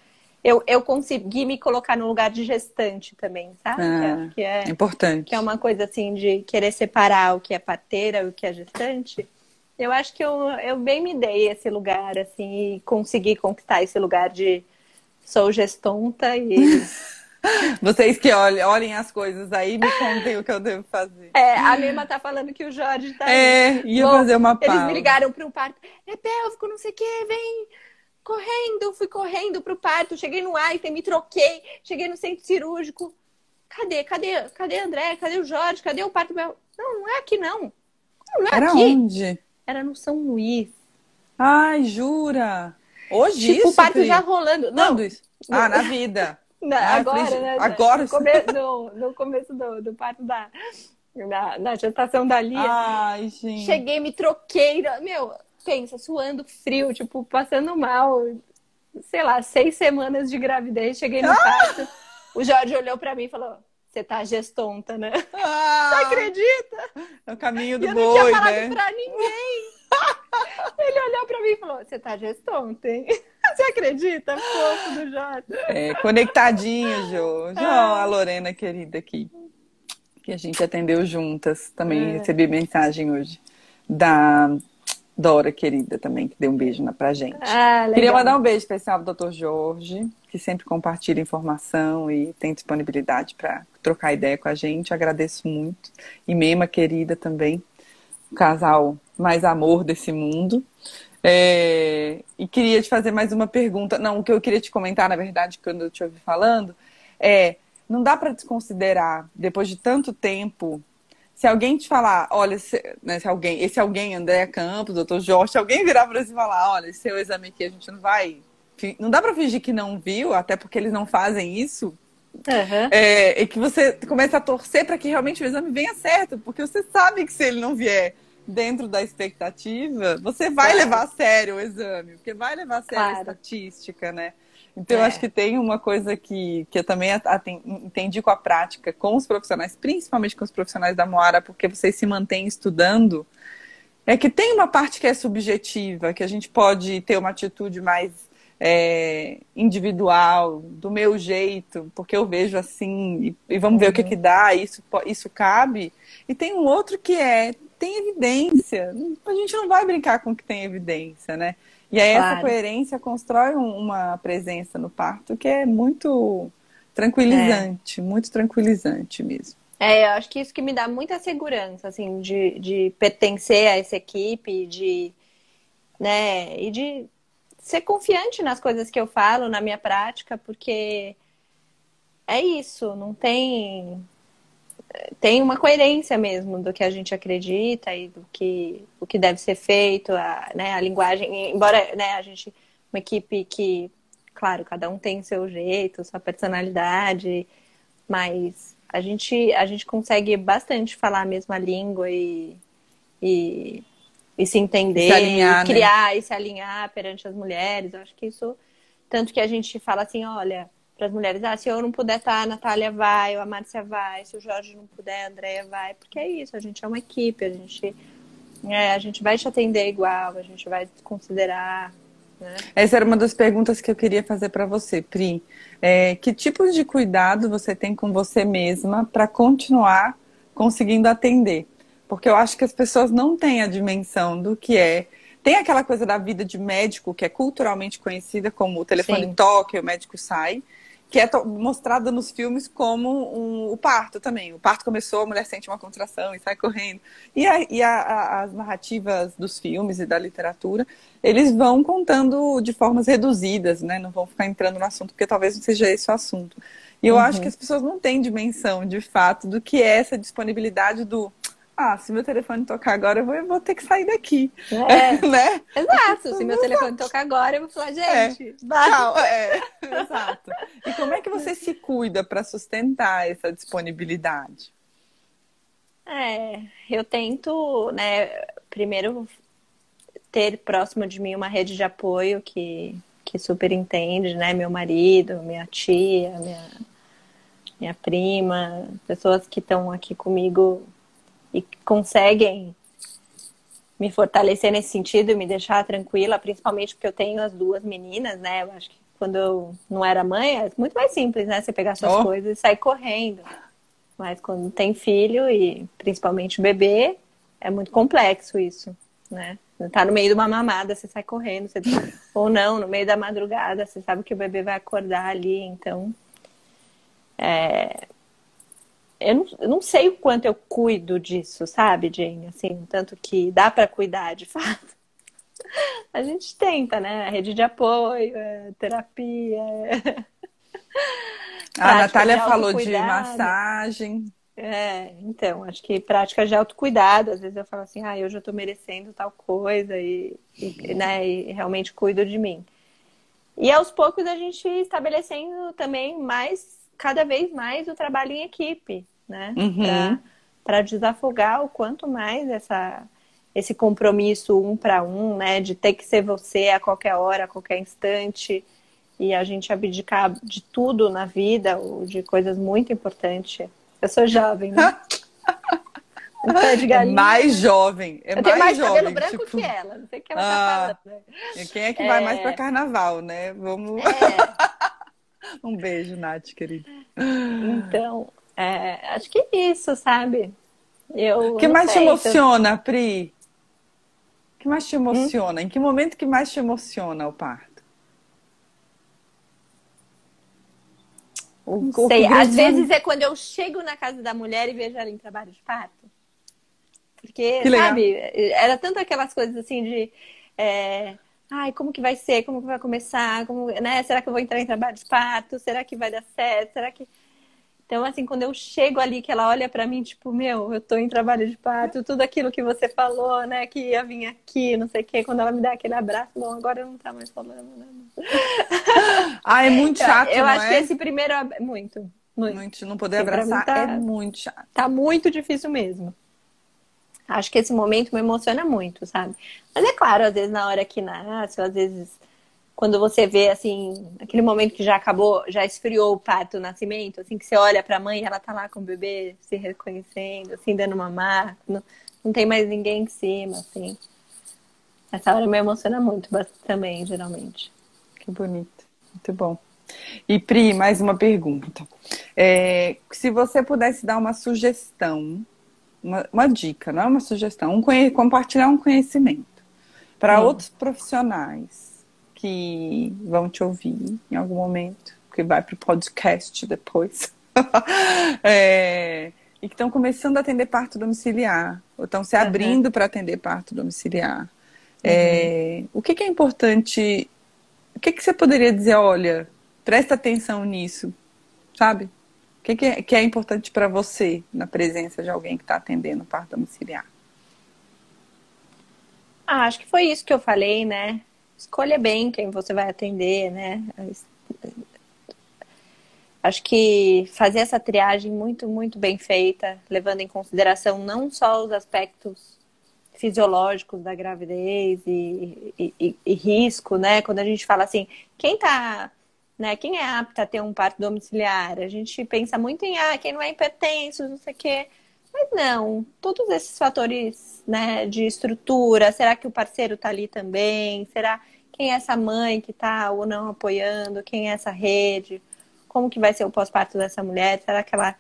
S2: Eu, eu consegui me colocar no lugar de gestante também, sabe?
S1: Ah,
S2: que é,
S1: Importante.
S2: que é uma coisa, assim, de querer separar o que é parteira e o que é gestante. Eu acho que eu, eu bem me dei esse lugar, assim, e consegui conquistar esse lugar de sou gestonta e... (laughs)
S1: Vocês que olhem, olhem as coisas aí, me contem o que eu devo fazer.
S2: É, a Mima tá falando que o Jorge tá
S1: É, ia
S2: Bom,
S1: fazer uma
S2: Eles
S1: pausa.
S2: me ligaram para um parto. É pélvico, não sei o que, vem correndo. Fui correndo pro parto. Cheguei no Einstein, me troquei. Cheguei no centro cirúrgico. Cadê? Cadê? Cadê André? Cadê o Jorge? Cadê o parto? Não, não é aqui não. Não, não é
S1: Era
S2: aqui.
S1: onde?
S2: Era no São Luís.
S1: Ai, jura? Hoje
S2: tipo,
S1: isso,
S2: o parto já rolando. Não,
S1: Quando isso? Ah, na vida.
S2: Não,
S1: Ah,
S2: agora,
S1: falei,
S2: né?
S1: agora
S2: No, come... no, no começo do, do parto da, da, da gestação da Lia.
S1: Ai, gente.
S2: Cheguei, me troquei. Meu, pensa, suando frio, tipo, passando mal. Sei lá, seis semanas de gravidez. Cheguei no parto. O Jorge olhou pra mim e falou: Você tá gestonta, né?
S1: Ah,
S2: Você acredita?
S1: é o caminho
S2: E
S1: do
S2: eu não tinha
S1: boi,
S2: falado
S1: né?
S2: pra ninguém. (laughs) Ele olhou pra mim e falou: Você tá gestonta, hein? Você acredita? Fofo do Jorge.
S1: É, conectadinho, Jô. Jô,
S2: Ah.
S1: a Lorena querida aqui. Que a gente atendeu juntas. Também
S2: É.
S1: recebi mensagem hoje. Da Dora, querida, também, que deu um beijo na, pra gente.
S2: Ah, legal.
S1: Queria mandar um beijo especial pro Dr. Jorge, que sempre compartilha informação e tem disponibilidade para trocar ideia com a gente. Agradeço muito. E Mema, querida, também. O casal mais amor desse mundo. É, E queria te fazer mais uma pergunta. Não, o que eu queria te comentar, na verdade, quando eu te ouvi falando, é: não dá para desconsiderar, depois de tanto tempo, se alguém te falar, olha, se, né, se alguém, esse alguém, André Campos, doutor Jorge, se alguém virar para você e falar, olha, esse seu exame aqui a gente não vai. Não dá para fingir que não viu, até porque eles não fazem isso.
S2: Aham.
S1: É, e que você começa a torcer para que realmente o exame venha certo, porque você sabe que se ele não vier dentro da expectativa, você vai
S2: Claro.
S1: levar a sério o exame, porque vai levar a sério a
S2: Claro.
S1: estatística, né? Então, eu
S2: É.
S1: acho que tem uma coisa que, que eu também a- entendi com a prática, com os profissionais, principalmente com os profissionais da Moara, porque vocês se mantêm estudando, é que tem uma parte que é subjetiva, que a gente pode ter uma atitude mais é, individual, do meu jeito, porque eu vejo assim, e, e vamos ver o que, que dá, isso, isso cabe. E tem um outro que é, tem evidência. A gente não vai brincar com o que tem evidência, né? E aí essa
S2: Claro.
S1: coerência constrói um- uma presença no parto que é muito tranquilizante, muito tranquilizante mesmo.
S2: É, eu acho que isso que me dá muita segurança, assim, de, de pertencer a essa equipe, de, né, e de ser confiante nas coisas que eu falo, na minha prática, porque é isso, não tem tem uma coerência mesmo do que a gente acredita e do que o que deve ser feito, a, né, a linguagem, embora, né, a gente uma equipe que, claro, cada um tem seu jeito, sua personalidade, mas a gente, a gente consegue bastante falar a mesma língua e, e, e se entender,
S1: Se alinhar,
S2: e
S1: né?
S2: criar e se alinhar perante as mulheres. Eu acho que isso, tanto que a gente fala assim, olha, para as mulheres, ah, se eu não puder estar, a Natália vai, ou a Márcia vai, se o Jorge não puder, a Andréia vai, porque é isso, a gente é uma equipe, a gente, é, a gente vai te atender igual, a gente vai te considerar. Né?
S1: Essa era uma das perguntas que eu queria fazer para você, Pri. É, que tipos de cuidado você tem com você mesma para continuar conseguindo atender? Porque eu acho que as pessoas não têm a dimensão do que é. Tem aquela coisa da vida de médico que é culturalmente conhecida como o telefone
S2: Sim.
S1: toca e o médico sai, que é mostrada nos filmes como um- o parto também. O parto começou, a mulher sente uma contração e sai correndo. E, a- e a- a- as narrativas dos filmes e da literatura, eles vão contando de formas reduzidas, né? Não vão ficar entrando no assunto, porque talvez não seja esse o assunto. E eu
S2: Uhum.
S1: acho que as pessoas não têm dimensão, de fato, do que é essa disponibilidade do ah, se meu telefone tocar agora, eu vou, eu vou ter que sair daqui.
S2: É. (laughs) né? Exato. Se meu telefone tocar agora, eu vou falar, gente,
S1: é. tchau. É. (laughs) Exato. E como é que você se cuida para sustentar essa disponibilidade?
S2: É, eu tento, né, primeiro ter próximo de mim uma rede de apoio que, que super entende, né? Meu marido, minha tia, minha, minha prima, pessoas que estão aqui comigo e conseguem me fortalecer nesse sentido e me deixar tranquila, principalmente porque eu tenho as duas meninas, né? Eu acho que quando eu não era mãe, é muito mais simples, né? Você pegar suas oh. coisas e sair correndo. Mas quando tem filho e principalmente bebê, é muito complexo isso, né? Tá no meio de uma mamada, você sai correndo, você... (laughs) ou não, no meio da madrugada, você sabe que o bebê vai acordar ali, então é, eu não, eu não, sei o quanto eu cuido disso, sabe, Jane? Assim, tanto que dá para cuidar de (laughs) fato. A gente tenta, né? A rede de apoio, é, terapia. É...
S1: A Natália falou de massagem.
S2: É, então, acho que prática de autocuidado. Às vezes eu falo assim, ah, eu já tô merecendo tal coisa e, e, né, e realmente cuido de mim. E aos poucos a gente estabelecendo também mais cada vez mais o trabalho em equipe, né? Uhum. Para desafogar o quanto mais essa, esse compromisso um para um, né? De ter que ser você a qualquer hora, a qualquer instante. E a gente abdicar de tudo na vida, ou de coisas muito importantes. Eu sou jovem, né? (laughs)
S1: É mais jovem. É
S2: eu tenho mais,
S1: mais
S2: cabelo branco tipo... que ela. Não sei o que ela tá ah, tá falando. Né?
S1: Quem é que é... vai mais para carnaval, né? Vamos. É... (laughs) (laughs) Um beijo, Nath, querida.
S2: Então, é, acho que é isso, sabe?
S1: Eu o que mais sei, te emociona, eu... Pri? O que mais te emociona? Hum? Em que momento que mais te emociona o parto?
S2: Um sei, às vezes é quando eu chego na casa da mulher e vejo ela em trabalho de parto. Porque, sabe, era tanto aquelas coisas assim de. É, ai, como que vai ser? Como que vai começar? Como, né? Será que eu vou entrar em trabalho de parto? Será que vai dar certo? Será que então, assim, quando eu chego ali, que ela olha para mim, tipo, meu, eu tô em trabalho de parto, tudo aquilo que você falou, né, que ia vir aqui, não sei o quê, quando ela me dá aquele abraço, bom, agora não tá mais falando, né? (laughs)
S1: Ah, é muito (laughs) chato,
S2: Eu, eu acho
S1: é?
S2: que esse primeiro, muito, muito.
S1: muito não poder abraçar tá, é muito chato.
S2: Tá muito difícil mesmo. Acho que esse momento me emociona muito, sabe? Mas é claro, às vezes na hora que nasce, às vezes quando você vê assim, aquele momento que já acabou, já esfriou o parto, o nascimento, assim que você olha para a mãe, ela tá lá com o bebê se reconhecendo, assim dando mamar, não, não tem mais ninguém em cima, assim. Essa hora me emociona muito também, geralmente.
S1: Que bonito, muito bom. E Pri, mais uma pergunta. É, se você pudesse dar uma sugestão uma, uma dica, não é uma sugestão, um compartilhar um conhecimento para hum. outros profissionais que vão te ouvir em algum momento, que vai para o podcast depois. (laughs) é, e que estão começando a atender parto domiciliar, ou estão se abrindo uhum. para atender parto domiciliar. É, uhum. o que, que, é importante? O que, que você poderia dizer? Olha, presta atenção nisso, sabe? Que, que, é, que é importante para você na presença de alguém que está atendendo parto domiciliar?
S2: Ah, acho que foi isso que eu falei, né? Escolha bem quem você vai atender, né? Acho que fazer essa triagem muito, muito bem feita, levando em consideração não só os aspectos fisiológicos da gravidez e, e, e, e risco, né? Quando a gente fala assim, quem está né? Quem é apto a ter um parto domiciliar? A gente pensa muito em ah, quem não é hipertenso, não sei o quê. Mas não, todos esses fatores né, de estrutura, será que o parceiro está ali também? Será quem é essa mãe que está ou não apoiando? Quem é essa rede? Como que vai ser o pós-parto dessa mulher? Será que ela,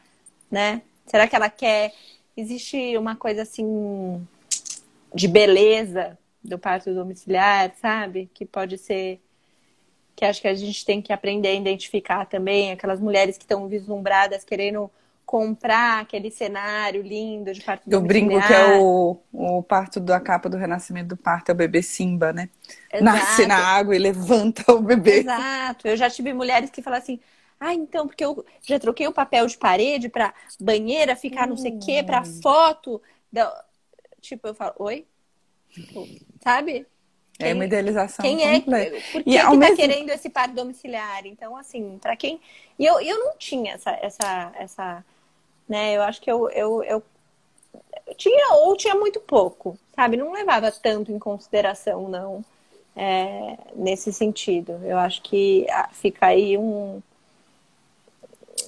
S2: né? Será que ela quer? Existe uma coisa assim de beleza do parto domiciliar, sabe? Que pode ser que acho que a gente tem que aprender a identificar também aquelas mulheres que estão vislumbradas querendo comprar aquele cenário lindo de parto
S1: Eu brinco que é o, o parto da capa do renascimento do parto, é o bebê Simba, né? Exato. Nasce na água e levanta o bebê.
S2: Exato. Eu já tive mulheres que falam assim, ah, então, porque eu já troquei o papel de parede para banheira ficar hum. não sei o quê, para foto Tipo, eu falo, oi? Tipo, sabe?
S1: Quem, é uma idealização
S2: quem é,
S1: completa.
S2: Por que, e que tá mesmo... querendo esse par domiciliar? Então, assim, para quem... E eu, eu não tinha essa, essa, essa... Né? Eu acho que eu, eu, eu, eu tinha ou tinha muito pouco, sabe? Não levava tanto em consideração, não, é, nesse sentido. Eu acho que ah, fica aí um,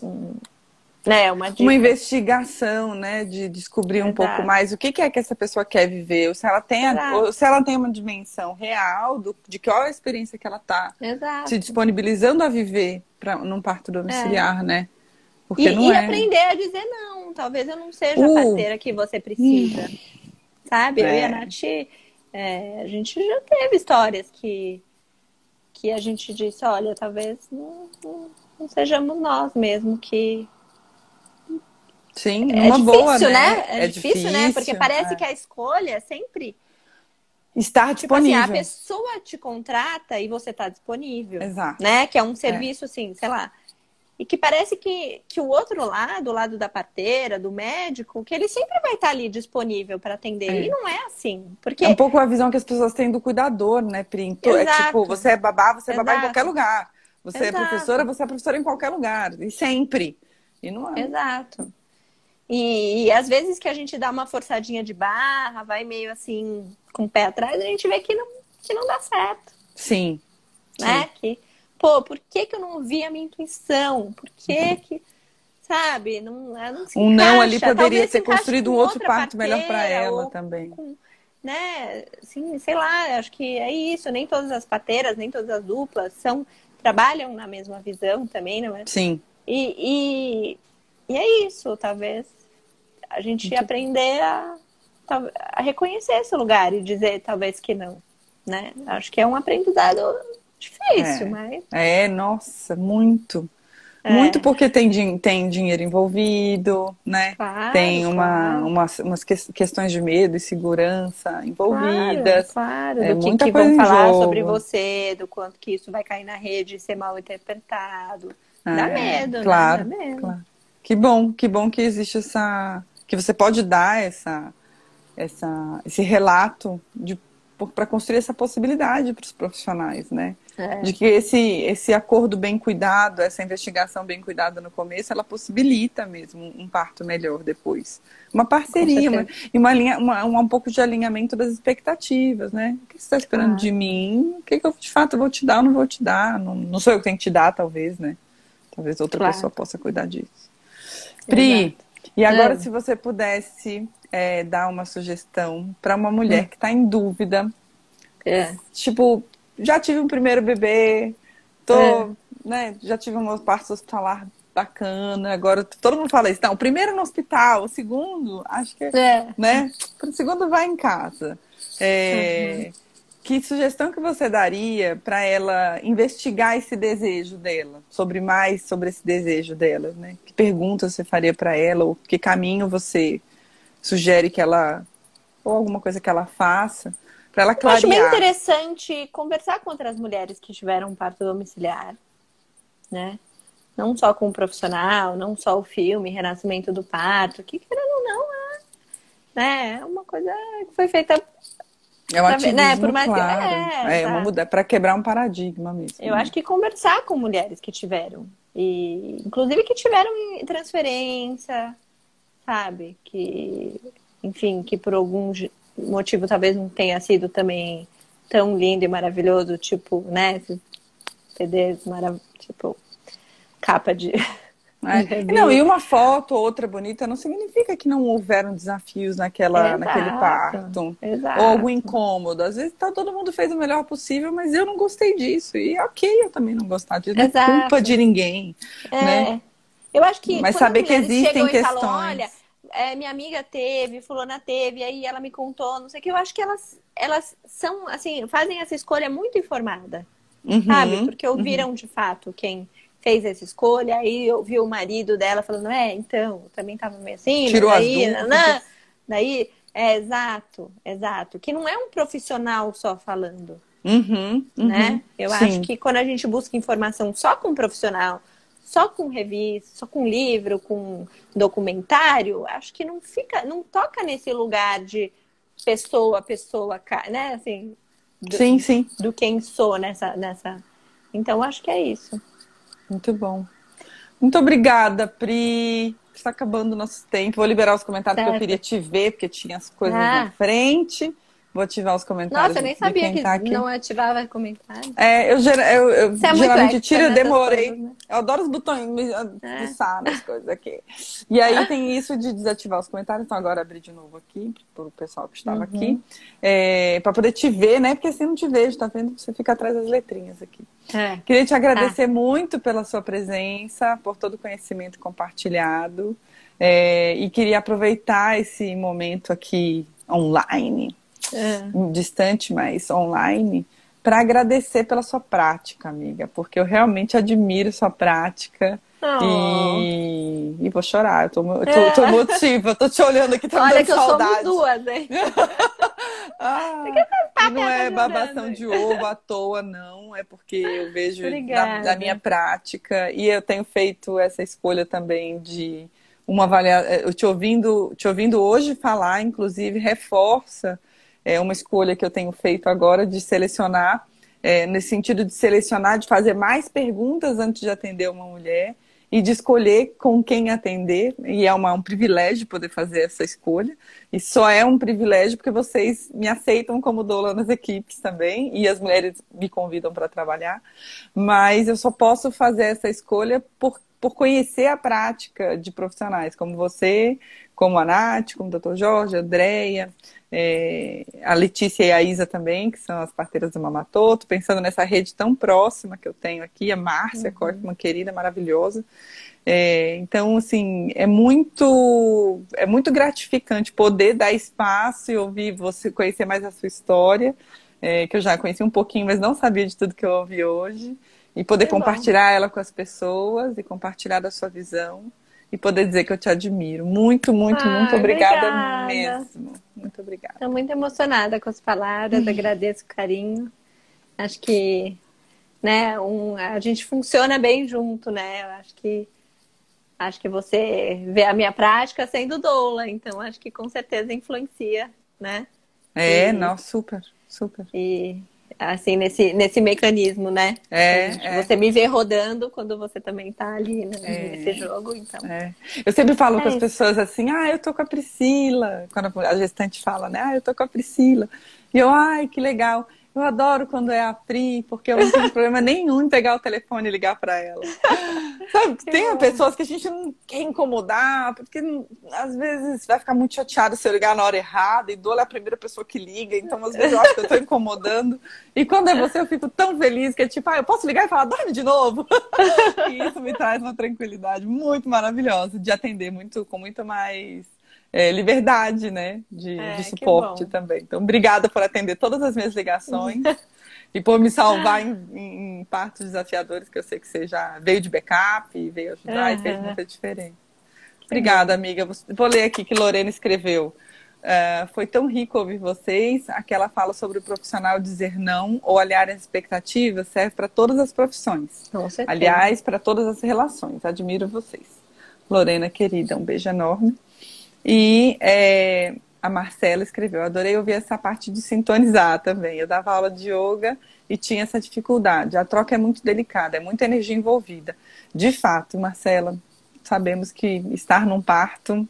S2: um né, uma,
S1: uma investigação, né, de descobrir Exato. um pouco mais o que, que, é que essa pessoa quer viver, ou se ela tem, a, ou se ela tem uma dimensão real do, de qual é a experiência que ela está se disponibilizando a viver para num parto domiciliar, é. né?
S2: Porque e, não e é... aprender a dizer não. Talvez eu não seja uh. a parceira que você precisa. Hum. Sabe? É. Eu e a é. Nath, é, a gente já teve histórias que, que a gente disse, olha, talvez não, não, não sejamos nós mesmo que
S1: Sim, é uma difícil, boa, né? né?
S2: É, é difícil, difícil, né? Porque parece é. que a escolha é sempre
S1: estar disponível.
S2: Tipo assim, a pessoa te contrata e você está disponível.
S1: Exato.
S2: Né? Que é um serviço, assim, sei lá. E que parece que, que o outro lado, o lado da parteira, do médico, que ele sempre vai estar ali disponível para atender. É. E não é assim. Porque...
S1: É um pouco a visão que as pessoas têm do cuidador, né, Pri? É tipo, você é babá, você é babá em qualquer lugar. Você é Exato. é professora, você é professora em qualquer lugar. E sempre. E não é.
S2: Exato. E, e, às vezes que a gente dá uma forçadinha de barra, vai meio assim, com o pé atrás, a gente vê que não, que não dá certo.
S1: Sim.
S2: Né? Sim. Que, pô, por que, que eu não vi a minha intuição? Por que que. Sabe? Não, não se
S1: um encaixa. não ali poderia ter construído um outro parto melhor para ela também. Com,
S2: né? Assim, sei lá, acho que é isso. Nem todas as pateiras, nem todas as duplas são trabalham na mesma visão também, não é?
S1: Sim.
S2: E, e, e é isso, talvez a gente Muito... aprender a, a reconhecer esse lugar e dizer talvez que não, né? Acho que é um aprendizado difícil,
S1: é.
S2: mas...
S1: É, nossa, muito. É. Muito porque tem, tem dinheiro envolvido, né?
S2: Claro,
S1: tem uma,
S2: claro.
S1: umas, umas questões de medo e segurança envolvidas.
S2: Claro, claro. É, do que, que vão falar jogo. sobre você, do quanto que isso vai cair na rede e ser mal interpretado. Dá é, medo,
S1: claro,
S2: né? Dá medo.
S1: Claro. Que bom, que bom que existe essa, que você pode dar essa, essa, esse relato para construir essa possibilidade para os profissionais, né? É. De que esse, esse acordo bem cuidado, essa investigação bem cuidada no começo, ela possibilita mesmo um parto melhor depois. Uma parceria uma, e uma, linha, uma, um, um pouco de alinhamento das expectativas, né? O que você está esperando ah. de mim? O que, que eu de fato vou te dar ou não vou te dar? Não, não sou eu que tenho que te dar, talvez, né? Talvez outra claro. pessoa possa cuidar disso. Pri, Exato. E agora, é. se você pudesse é, dar uma sugestão para uma mulher hum. que está em dúvida,
S2: é.
S1: tipo, já tive um primeiro bebê, tô, é. né, já tive um parto hospitalar bacana, agora todo mundo fala isso. Não, o primeiro no hospital, o segundo, acho que, é. né, o segundo vai em casa. É, uhum. Que sugestão que você daria para ela investigar esse desejo dela, sobre mais sobre esse desejo dela, né? Que perguntas você faria para ela ou que caminho você sugere que ela ou alguma coisa que ela faça para ela clarear?
S2: Eu acho bem interessante conversar com outras mulheres que tiveram um parto domiciliar, né? Não só com o profissional, não só o filme Renascimento do Parto, que querendo ou não é, né? é uma coisa que foi feita
S1: é um ativismo, né? Por mais claro. Que... É, é uma muda para quebrar um paradigma mesmo.
S2: Eu né? acho que conversar com mulheres que tiveram e inclusive que tiveram transferência, sabe? Que, enfim, que por algum motivo talvez não tenha sido também tão lindo e maravilhoso, tipo, né? Esses CDs maravilhosos, tipo, capa de (laughs)
S1: é. Não, e uma foto ou outra bonita não significa que não houveram desafios naquela, Exato. naquele parto.
S2: Exato.
S1: Ou algum incômodo. Às vezes tá, todo mundo fez o melhor possível, mas eu não gostei disso. E ok eu também não gostar disso. Não é culpa de ninguém. É. Né?
S2: Eu acho que.
S1: Mas saber que existem questões. Falam,
S2: Olha, é, minha amiga teve, fulana teve, aí ela me contou, não sei o que. Eu acho que elas, elas são, assim, fazem essa escolha muito informada. Uhum, sabe? Porque ouviram uhum. de fato quem fez essa escolha, aí eu vi o marido dela falando, é, então, também tava meio assim,
S1: Tirou
S2: daí,
S1: as dúvidas.
S2: daí, é, exato, exato, que não é um profissional só falando,
S1: uhum, uhum,
S2: né? Eu
S1: sim.
S2: acho que quando a gente busca informação só com um profissional, só com revista, só com livro, com documentário, acho que não fica, não toca nesse lugar de pessoa a pessoa, né? Assim,
S1: do, sim, sim.
S2: Do quem sou nessa, nessa. Então acho que é isso.
S1: Muito bom. Muito obrigada, Pri. Está acabando o nosso tempo. Vou liberar os comentários certo. que eu queria te ver, porque tinha as coisas ah. na frente. Vou ativar os comentários.
S2: Nossa, eu nem sabia que tá não ativava comentários.
S1: É, eu, eu, eu é geralmente tiro, eu demorei. Coisas, né? Eu adoro os botões é. pulsar nas coisas aqui. E aí (laughs) tem isso de desativar os comentários. Então agora abri de novo aqui, para o pessoal que estava uhum. aqui. É, para poder te ver, né? Porque assim não te vejo, tá vendo? Você fica atrás das letrinhas aqui. É. Queria te agradecer tá. muito pela sua presença, por todo o conhecimento compartilhado. É, e queria aproveitar esse momento aqui online é. distante, mas online, para agradecer pela sua prática, amiga, porque eu realmente admiro sua prática. Oh. E... e vou chorar, eu tô, eu tô, é. tô emotiva, tô te olhando aqui, tá Olha que saudade.
S2: eu somos duas, hein?
S1: ah, não é babação de ovo à toa, não. É porque eu vejo da, da, minha prática e eu tenho feito essa escolha também de uma avaliação. Eu te ouvindo, te ouvindo hoje falar, inclusive, reforça é uma escolha que eu tenho feito agora de selecionar, é, nesse sentido de selecionar, de fazer mais perguntas antes de atender uma mulher e de escolher com quem atender. E é uma, um privilégio poder fazer essa escolha. E só é um privilégio porque vocês me aceitam como doula nas equipes também, e as mulheres me convidam para trabalhar. Mas eu só posso fazer essa escolha por, por conhecer a prática de profissionais como você, como a Nath, como o Dr. Jorge, a Andrea, é, a Letícia e a Isa também, que são as parteiras do Mamatoto, pensando nessa rede tão próxima que eu tenho aqui, a Márcia uhum. uma querida, maravilhosa. É, então, assim, é muito, é muito gratificante poder dar espaço e ouvir você conhecer mais a sua história, é, que eu já conheci um pouquinho, mas não sabia de tudo que eu ouvi hoje, e poder compartilhar ela com as pessoas e compartilhar da sua visão e poder dizer que eu te admiro. Muito, muito, ah, muito obrigada, obrigada, mesmo. Muito obrigada.
S2: Estou muito emocionada com as palavras, agradeço o carinho. Acho que né, um, a gente funciona bem junto, né? Eu acho que acho que você vê a minha prática sendo doula, então acho que com certeza influencia, né?
S1: É, e, não, super, super.
S2: E assim, nesse, nesse mecanismo, né?
S1: É, é.
S2: Você me vê rodando quando você também tá ali né, é. nesse jogo, então.
S1: É. Eu sempre falo é com as pessoas assim, ah, eu tô com a Priscila. Quando a gestante fala, né? Ah, eu tô com a Priscila. E eu, ai, que legal. Eu adoro quando é a Pri, porque eu não tenho problema (laughs) nenhum em pegar o telefone e ligar para ela. Sabe, tem pessoas que a gente não quer incomodar, porque às vezes vai ficar muito chateado se eu ligar na hora errada, e Dola é a primeira pessoa que liga, então às vezes eu acho que eu tô incomodando. E quando é você, eu fico tão feliz que é tipo, ah, eu posso ligar e falar, dorme de novo. (laughs) e isso me traz uma tranquilidade muito maravilhosa de atender muito com muito mais é, liberdade, né? De, é, de suporte também. Então, obrigada por atender todas as minhas ligações (laughs) e por me salvar em, em, em, partos desafiadores que eu sei que você já veio de backup e veio ajudar uhum. e fez muita diferença. Obrigada, amiga. Vou ler aqui que Lorena escreveu. Uh, foi tão rico ouvir vocês. Aquela fala sobre o profissional dizer não ou aliar as expectativas serve para todas as profissões. Aliás, para todas as relações. Admiro vocês. Lorena, querida, um beijo enorme. E é, a Marcela escreveu: adorei ouvir essa parte de sintonizar também. Eu dava aula de yoga e tinha essa dificuldade. A troca é muito delicada, é muita energia envolvida. De fato, Marcela, sabemos que estar num parto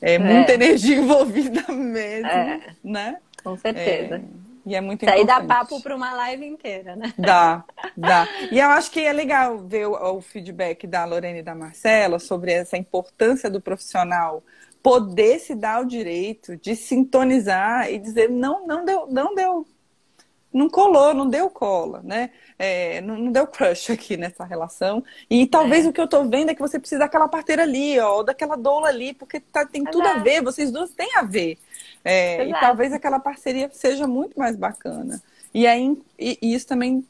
S1: é, é. muita energia (laughs) envolvida mesmo, é. né?
S2: Com certeza.
S1: É, e é muito
S2: Isso
S1: importante.
S2: aí dá papo para uma live inteira, né?
S1: Dá, (laughs) dá. E eu acho que é legal ver o, o feedback da Lorena e da Marcela sobre essa importância do profissional poder se dar o direito de sintonizar e dizer não, não deu, não deu, não colou, não deu cola, né? É, não, não, deu crush (laughs) aqui nessa relação. E talvez é. o que eu tô vendo é que você precisa daquela parteira ali, ó, ou daquela doula ali, porque tá, tem tudo a ver, vocês duas têm a ver. É, e talvez aquela parceria seja muito mais bacana. E aí e, e isso também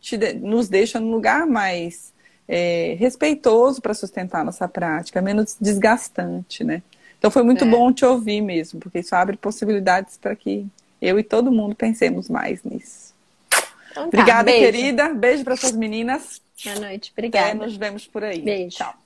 S1: te, nos deixa num lugar mais é, respeitoso para sustentar nossa prática, menos desgastante, né? Então foi muito é. bom te ouvir mesmo, porque isso abre possibilidades para que eu e todo mundo pensemos mais nisso. Então tá, Obrigada, beijo. querida. Beijo para suas meninas.
S2: Boa noite. Obrigada. Até
S1: nos vemos por aí.
S2: Beijo. Tchau.